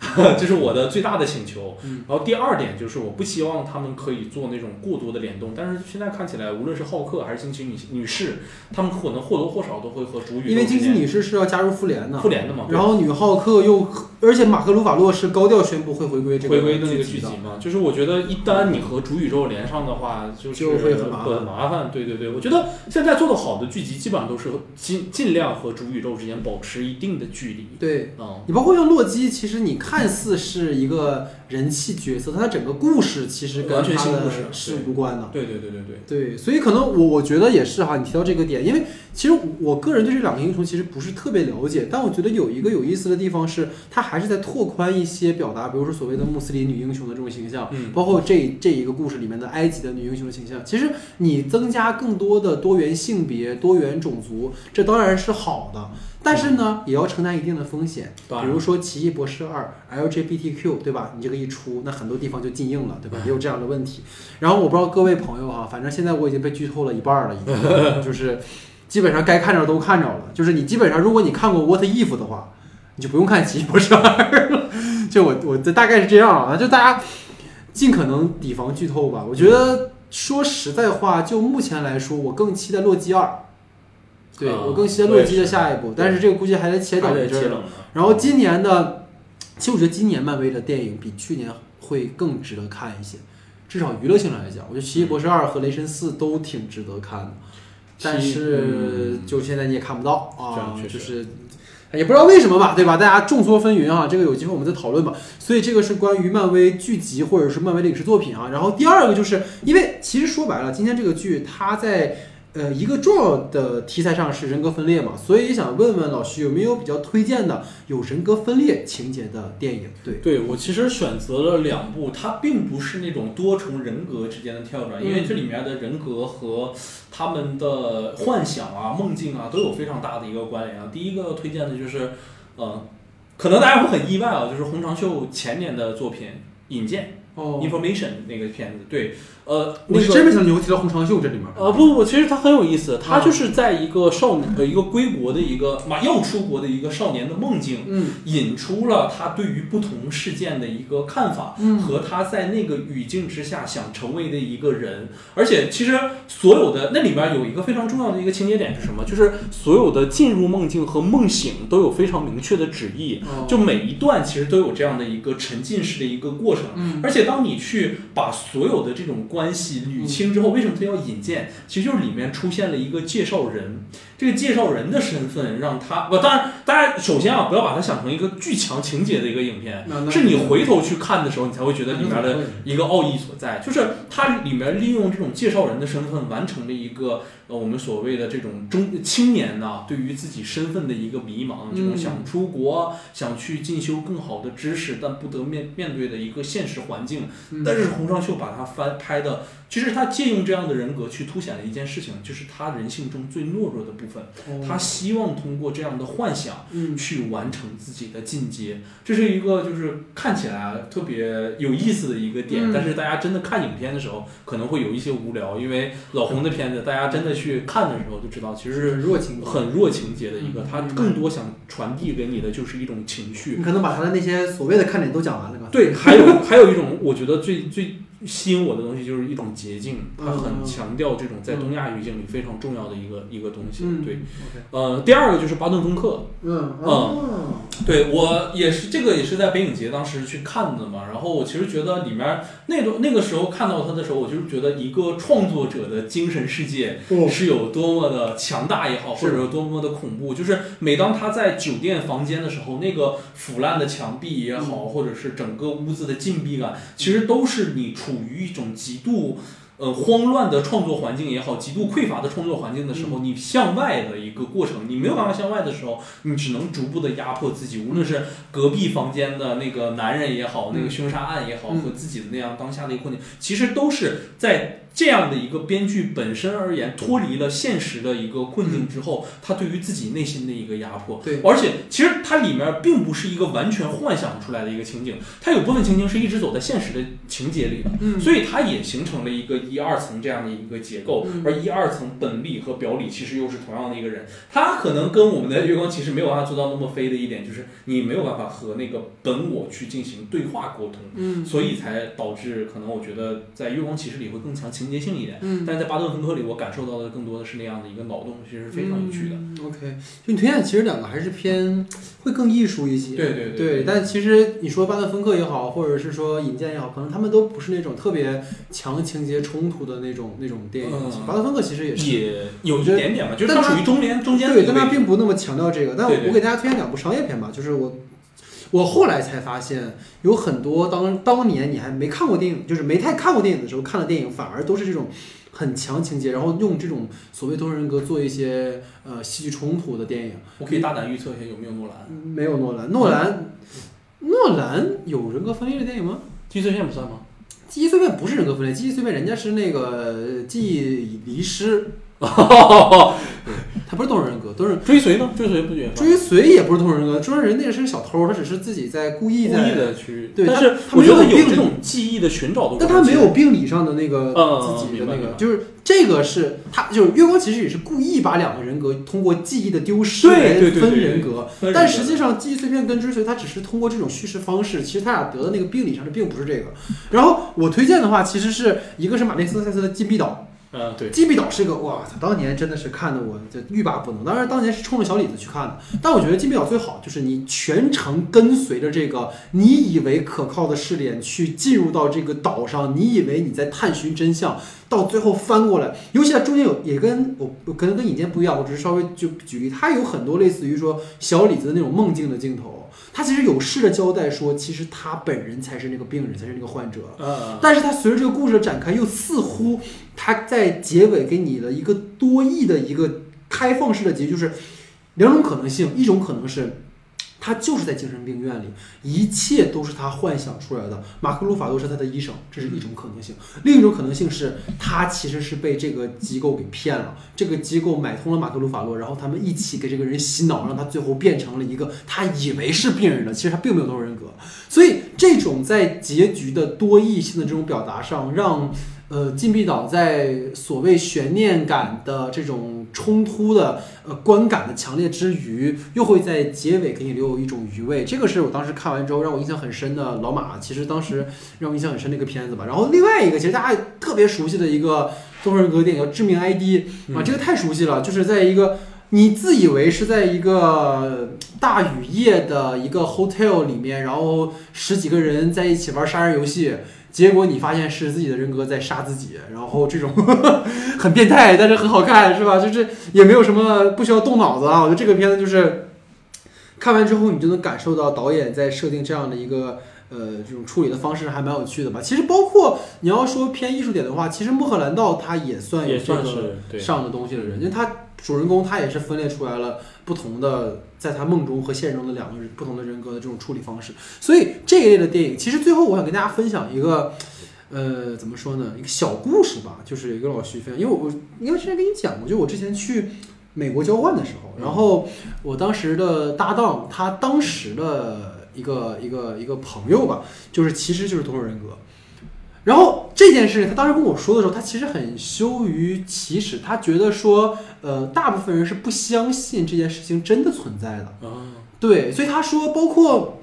这是我的最大的请求。然后第二点就是，我不希望他们可以做那种过多的联动。但是现在看起来，无论是浩克还是惊奇女女士，他们可能或多或少都会和主宇因为惊奇女士是要加入复联的，复联的嘛。然后女浩克又，而且马克鲁法洛是高调宣布会回归这个回归的那个剧集嘛。就是我觉得一旦你和主宇宙连上的话，就就会很麻烦。对对对，我觉得现在做的好的剧集基本上都是尽尽量和主宇宙之间保持一定的距离。对，嗯，你包括像洛基，其实你看。看似是一个人气角色，他整个故事其实跟他的是无关的。对对对对对对，所以可能我我觉得也是哈，你提到这个点，因为其实我个人对这两个英雄其实不是特别了解，但我觉得有一个有意思的地方是，他还是在拓宽一些表达，比如说所谓的穆斯林女英雄的这种形象，嗯，包括这这一个故事里面的埃及的女英雄的形象。其实你增加更多的多元性别、多元种族，这当然是好的。但是呢，也要承担一定的风险，比如说《奇异博士二》LGBTQ，对吧？你这个一出，那很多地方就禁映了，对吧？也有这样的问题。然后我不知道各位朋友哈，反正现在我已经被剧透了一半了，已经 就是基本上该看着都看着了。就是你基本上，如果你看过《What If》的话，你就不用看《奇异博士二》了。就我我的大概是这样啊，就大家尽可能提防剧透吧。我觉得说实在话，就目前来说，我更期待《洛基二》。对我更期待洛基的下一步，但是这个估计还得且等一阵儿。然后今年的，其实我觉得今年漫威的电影比去年会更值得看一些，至少娱乐性来讲，我觉得《奇异博士二》和《雷神四》都挺值得看的。但是就现在你也看不到啊，就是也不知道为什么吧，对吧？大家众说纷纭啊，这个有机会我们再讨论吧。所以这个是关于漫威剧集或者是漫威的影视作品啊。然后第二个就是因为其实说白了，今天这个剧它在。呃，一个重要的题材上是人格分裂嘛，所以想问问老徐有没有比较推荐的有人格分裂情节的电影？对，对我其实选择了两部，它并不是那种多重人格之间的跳转，因为这里面的人格和他们的幻想啊、梦境啊都有非常大的一个关联啊。第一个推荐的就是，呃，可能大家会很意外啊，就是洪长秀前年的作品《引荐》哦，Information 那个片子，对。呃，我是真没想到你会提到洪长秀这里面。呃，不不不，其实他很有意思，他就是在一个少年呃一个归国的一个马要出国的一个少年的梦境，嗯，引出了他对于不同事件的一个看法，嗯，和他在那个语境之下想成为的一个人。而且其实所有的那里面有一个非常重要的一个情节点是什么？就是所有的进入梦境和梦醒都有非常明确的旨意，就每一段其实都有这样的一个沉浸式的一个过程。嗯，而且当你去把所有的这种关系捋清之后，为什么他要引荐？其实就是里面出现了一个介绍人，这个介绍人的身份让他不，当然，大家，首先啊，不要把它想成一个巨强情节的一个影片，是你回头去看的时候，你才会觉得里面的一个奥义所在，就是它里面利用这种介绍人的身份完成了一个。呃，我们所谓的这种中青年呢，对于自己身份的一个迷茫，这种想出国、想去进修更好的知识，但不得面面对的一个现实环境。但是洪尚秀把它翻拍的，其实他借用这样的人格去凸显了一件事情，就是他人性中最懦弱的部分。他希望通过这样的幻想，去完成自己的进阶。这是一个就是看起来特别有意思的一个点，但是大家真的看影片的时候，可能会有一些无聊，因为老洪的片子，大家真的。去看的时候就知道，其实是弱情很弱情节的一个，他更多想传递给你的就是一种情绪。你可能把他的那些所谓的看点都讲完了吧。对，还有还有一种，我觉得最最。吸引我的东西就是一种捷径，它很强调这种在东亚语境里非常重要的一个一个东西。对，呃，第二个就是巴顿·芬克。嗯嗯，对我也是，这个也是在北影节当时去看的嘛。然后我其实觉得里面那个那个时候看到他的时候，我就是觉得一个创作者的精神世界是有多么的强大也好，或者有多么的恐怖。就是每当他在酒店房间的时候，那个腐烂的墙壁也好，或者是整个屋子的禁闭感，其实都是你处。处于一种极度呃慌乱的创作环境也好，极度匮乏的创作环境的时候，你向外的一个过程，你没有办法向外的时候，你只能逐步的压迫自己。无论是隔壁房间的那个男人也好，那个凶杀案也好，和自己的那样当下的一个困境，其实都是在。这样的一个编剧本身而言，脱离了现实的一个困境之后，他对于自己内心的一个压迫。对，而且其实它里面并不是一个完全幻想出来的一个情景，它有部分情景是一直走在现实的情节里的。嗯，所以它也形成了一个一二层这样的一个结构。而一二层本里和表里其实又是同样的一个人，他可能跟我们的月光骑士没有办法做到那么飞的一点，就是你没有办法和那个本我去进行对话沟通。嗯，所以才导致可能我觉得在月光骑士里会更强情。情节性一点，嗯，但是在巴顿芬克里，我感受到的更多的是那样的一个脑洞，其实非常有趣的。OK，就你推荐其实两个还是偏会更艺术一些，对对对。但其实你说巴顿芬克也好，或者是说引荐也好，可能他们都不是那种特别强情节冲突的那种那种电影。巴顿芬克其实也是也有一点点吧，就是它属于中间中间对，但它并不那么强调这个。但我给大家推荐两部商业片吧，就是我。我后来才发现，有很多当当年你还没看过电影，就是没太看过电影的时候看的电影，反而都是这种很强情节，然后用这种所谓多重人格做一些呃戏剧冲突的电影。我可以大胆预测一下，有没有诺兰？没有诺兰，诺兰，诺兰有人格分裂的电影吗？记忆碎片不算吗？记忆碎片不是人格分裂，记忆碎片人家是那个记忆遗失。他不是多重人格，都是追随呢？追随不也？追随也不是多重人格，追随人那个是个小偷，他只是自己在故意故意的去。对，但是我觉得有这种记忆的寻找的，但他没有病理上的那个自己的那个，就是这个是他就是月光，其实也是故意把两个人格通过记忆的丢失来分人格，但实际上记忆碎片跟追随，他只是通过这种叙事方式，其实他俩得的那个病理上的并不是这个。然后我推荐的话，其实是一个是马丁斯科塞斯的《禁闭岛》。嗯，对，禁闭岛是一个哇，当年真的是看的我就欲罢不能。当然，当年是冲着小李子去看的。但我觉得禁闭岛最好就是你全程跟随着这个你以为可靠的试点去进入到这个岛上，你以为你在探寻真相，到最后翻过来。尤其在中间有也跟我可能跟引荐不一样，我只是稍微就举例，它有很多类似于说小李子的那种梦境的镜头。他其实有试着交代说，其实他本人才是那个病人，才是那个患者。嗯，但是他随着这个故事的展开，又似乎他在结尾给你了一个多义的一个开放式的结局，就是两种可能性，一种可能是。他就是在精神病院里，一切都是他幻想出来的。马克·鲁法洛是他的医生，这是一种可能性。另一种可能性是他其实是被这个机构给骗了，这个机构买通了马克·鲁法洛，然后他们一起给这个人洗脑，让他最后变成了一个他以为是病人的，其实他并没有多重人格。所以这种在结局的多义性的这种表达上，让。呃，禁闭岛在所谓悬念感的这种冲突的呃观感的强烈之余，又会在结尾给你留有一种余味。这个是我当时看完之后让我印象很深的老马，其实当时让我印象很深的一个片子吧。然后另外一个，其实大家特别熟悉的一个多重人格电影叫《致命 ID》啊，这个太熟悉了，就是在一个你自以为是在一个大雨夜的一个 hotel 里面，然后十几个人在一起玩杀人游戏。结果你发现是自己的人格在杀自己，然后这种 很变态，但是很好看，是吧？就是也没有什么不需要动脑子啊。我觉得这个片子就是看完之后，你就能感受到导演在设定这样的一个呃这种处理的方式还蛮有趣的吧。其实包括你要说偏艺术点的话，其实穆赫兰道他也算有这个上的东西的人，因为他主人公他也是分裂出来了不同的。在他梦中和现实中的两个人不同的人格的这种处理方式，所以这一类的电影，其实最后我想跟大家分享一个，呃，怎么说呢？一个小故事吧，就是一个老徐分享，因为我应该之前跟你讲过，就我之前去美国交换的时候，然后我当时的搭档，他当时的一个一个一个朋友吧，就是其实就是多重人格。然后这件事情，他当时跟我说的时候，他其实很羞于启齿，他觉得说，呃，大部分人是不相信这件事情真的存在的。对，所以他说，包括，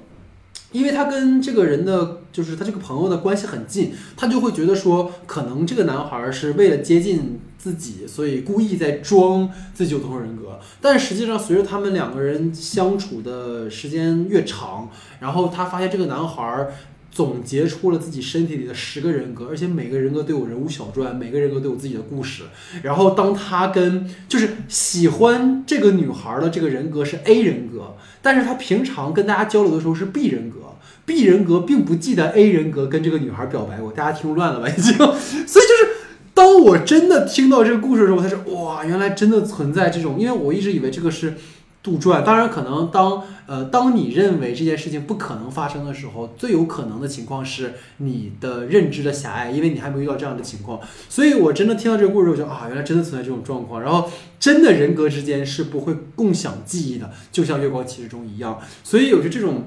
因为他跟这个人的，就是他这个朋友的关系很近，他就会觉得说，可能这个男孩是为了接近自己，所以故意在装自己有多重人格。但实际上，随着他们两个人相处的时间越长，然后他发现这个男孩。总结出了自己身体里的十个人格，而且每个人格都有人物小传，每个人格都有自己的故事。然后当他跟就是喜欢这个女孩的这个人格是 A 人格，但是他平常跟大家交流的时候是 B 人格，B 人格并不记得 A 人格跟这个女孩表白过，大家听乱了吧已经。所以就是当我真的听到这个故事的时候，他说哇，原来真的存在这种，因为我一直以为这个是。杜撰，当然可能当呃当你认为这件事情不可能发生的时候，最有可能的情况是你的认知的狭隘，因为你还没有遇到这样的情况。所以我真的听到这个故事，我就啊，原来真的存在这种状况。然后真的人格之间是不会共享记忆的，就像《月光骑士》中一样。所以有着这种。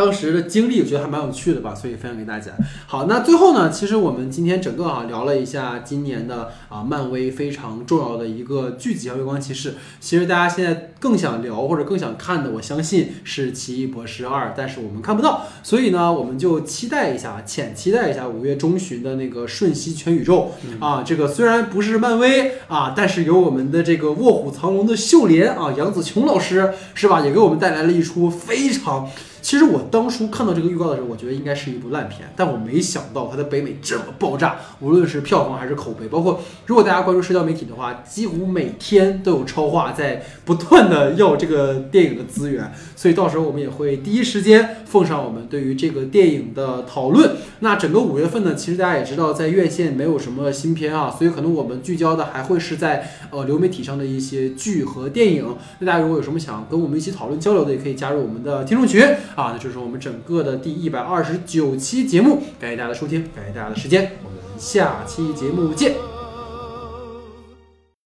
当时的经历我觉得还蛮有趣的吧，所以分享给大家。好，那最后呢，其实我们今天整个啊聊了一下今年的啊漫威非常重要的一个剧集《月光骑士》。其实大家现在更想聊或者更想看的，我相信是《奇异博士二》，但是我们看不到，所以呢，我们就期待一下，浅期待一下五月中旬的那个《瞬息全宇宙》啊。这个虽然不是漫威啊，但是有我们的这个《卧虎藏龙》的秀莲啊，杨紫琼老师是吧，也给我们带来了一出非常。其实我当初看到这个预告的时候，我觉得应该是一部烂片，但我没想到它在北美这么爆炸，无论是票房还是口碑，包括如果大家关注社交媒体的话，几乎每天都有超话在不断的要这个电影的资源，所以到时候我们也会第一时间奉上我们对于这个电影的讨论。那整个五月份呢，其实大家也知道，在院线没有什么新片啊，所以可能我们聚焦的还会是在呃流媒体上的一些剧和电影。那大家如果有什么想跟我们一起讨论交流的，也可以加入我们的听众群啊。那就是我们整个的第一百二十九期节目，感谢大家的收听，感谢大家的时间，我们下期节目见。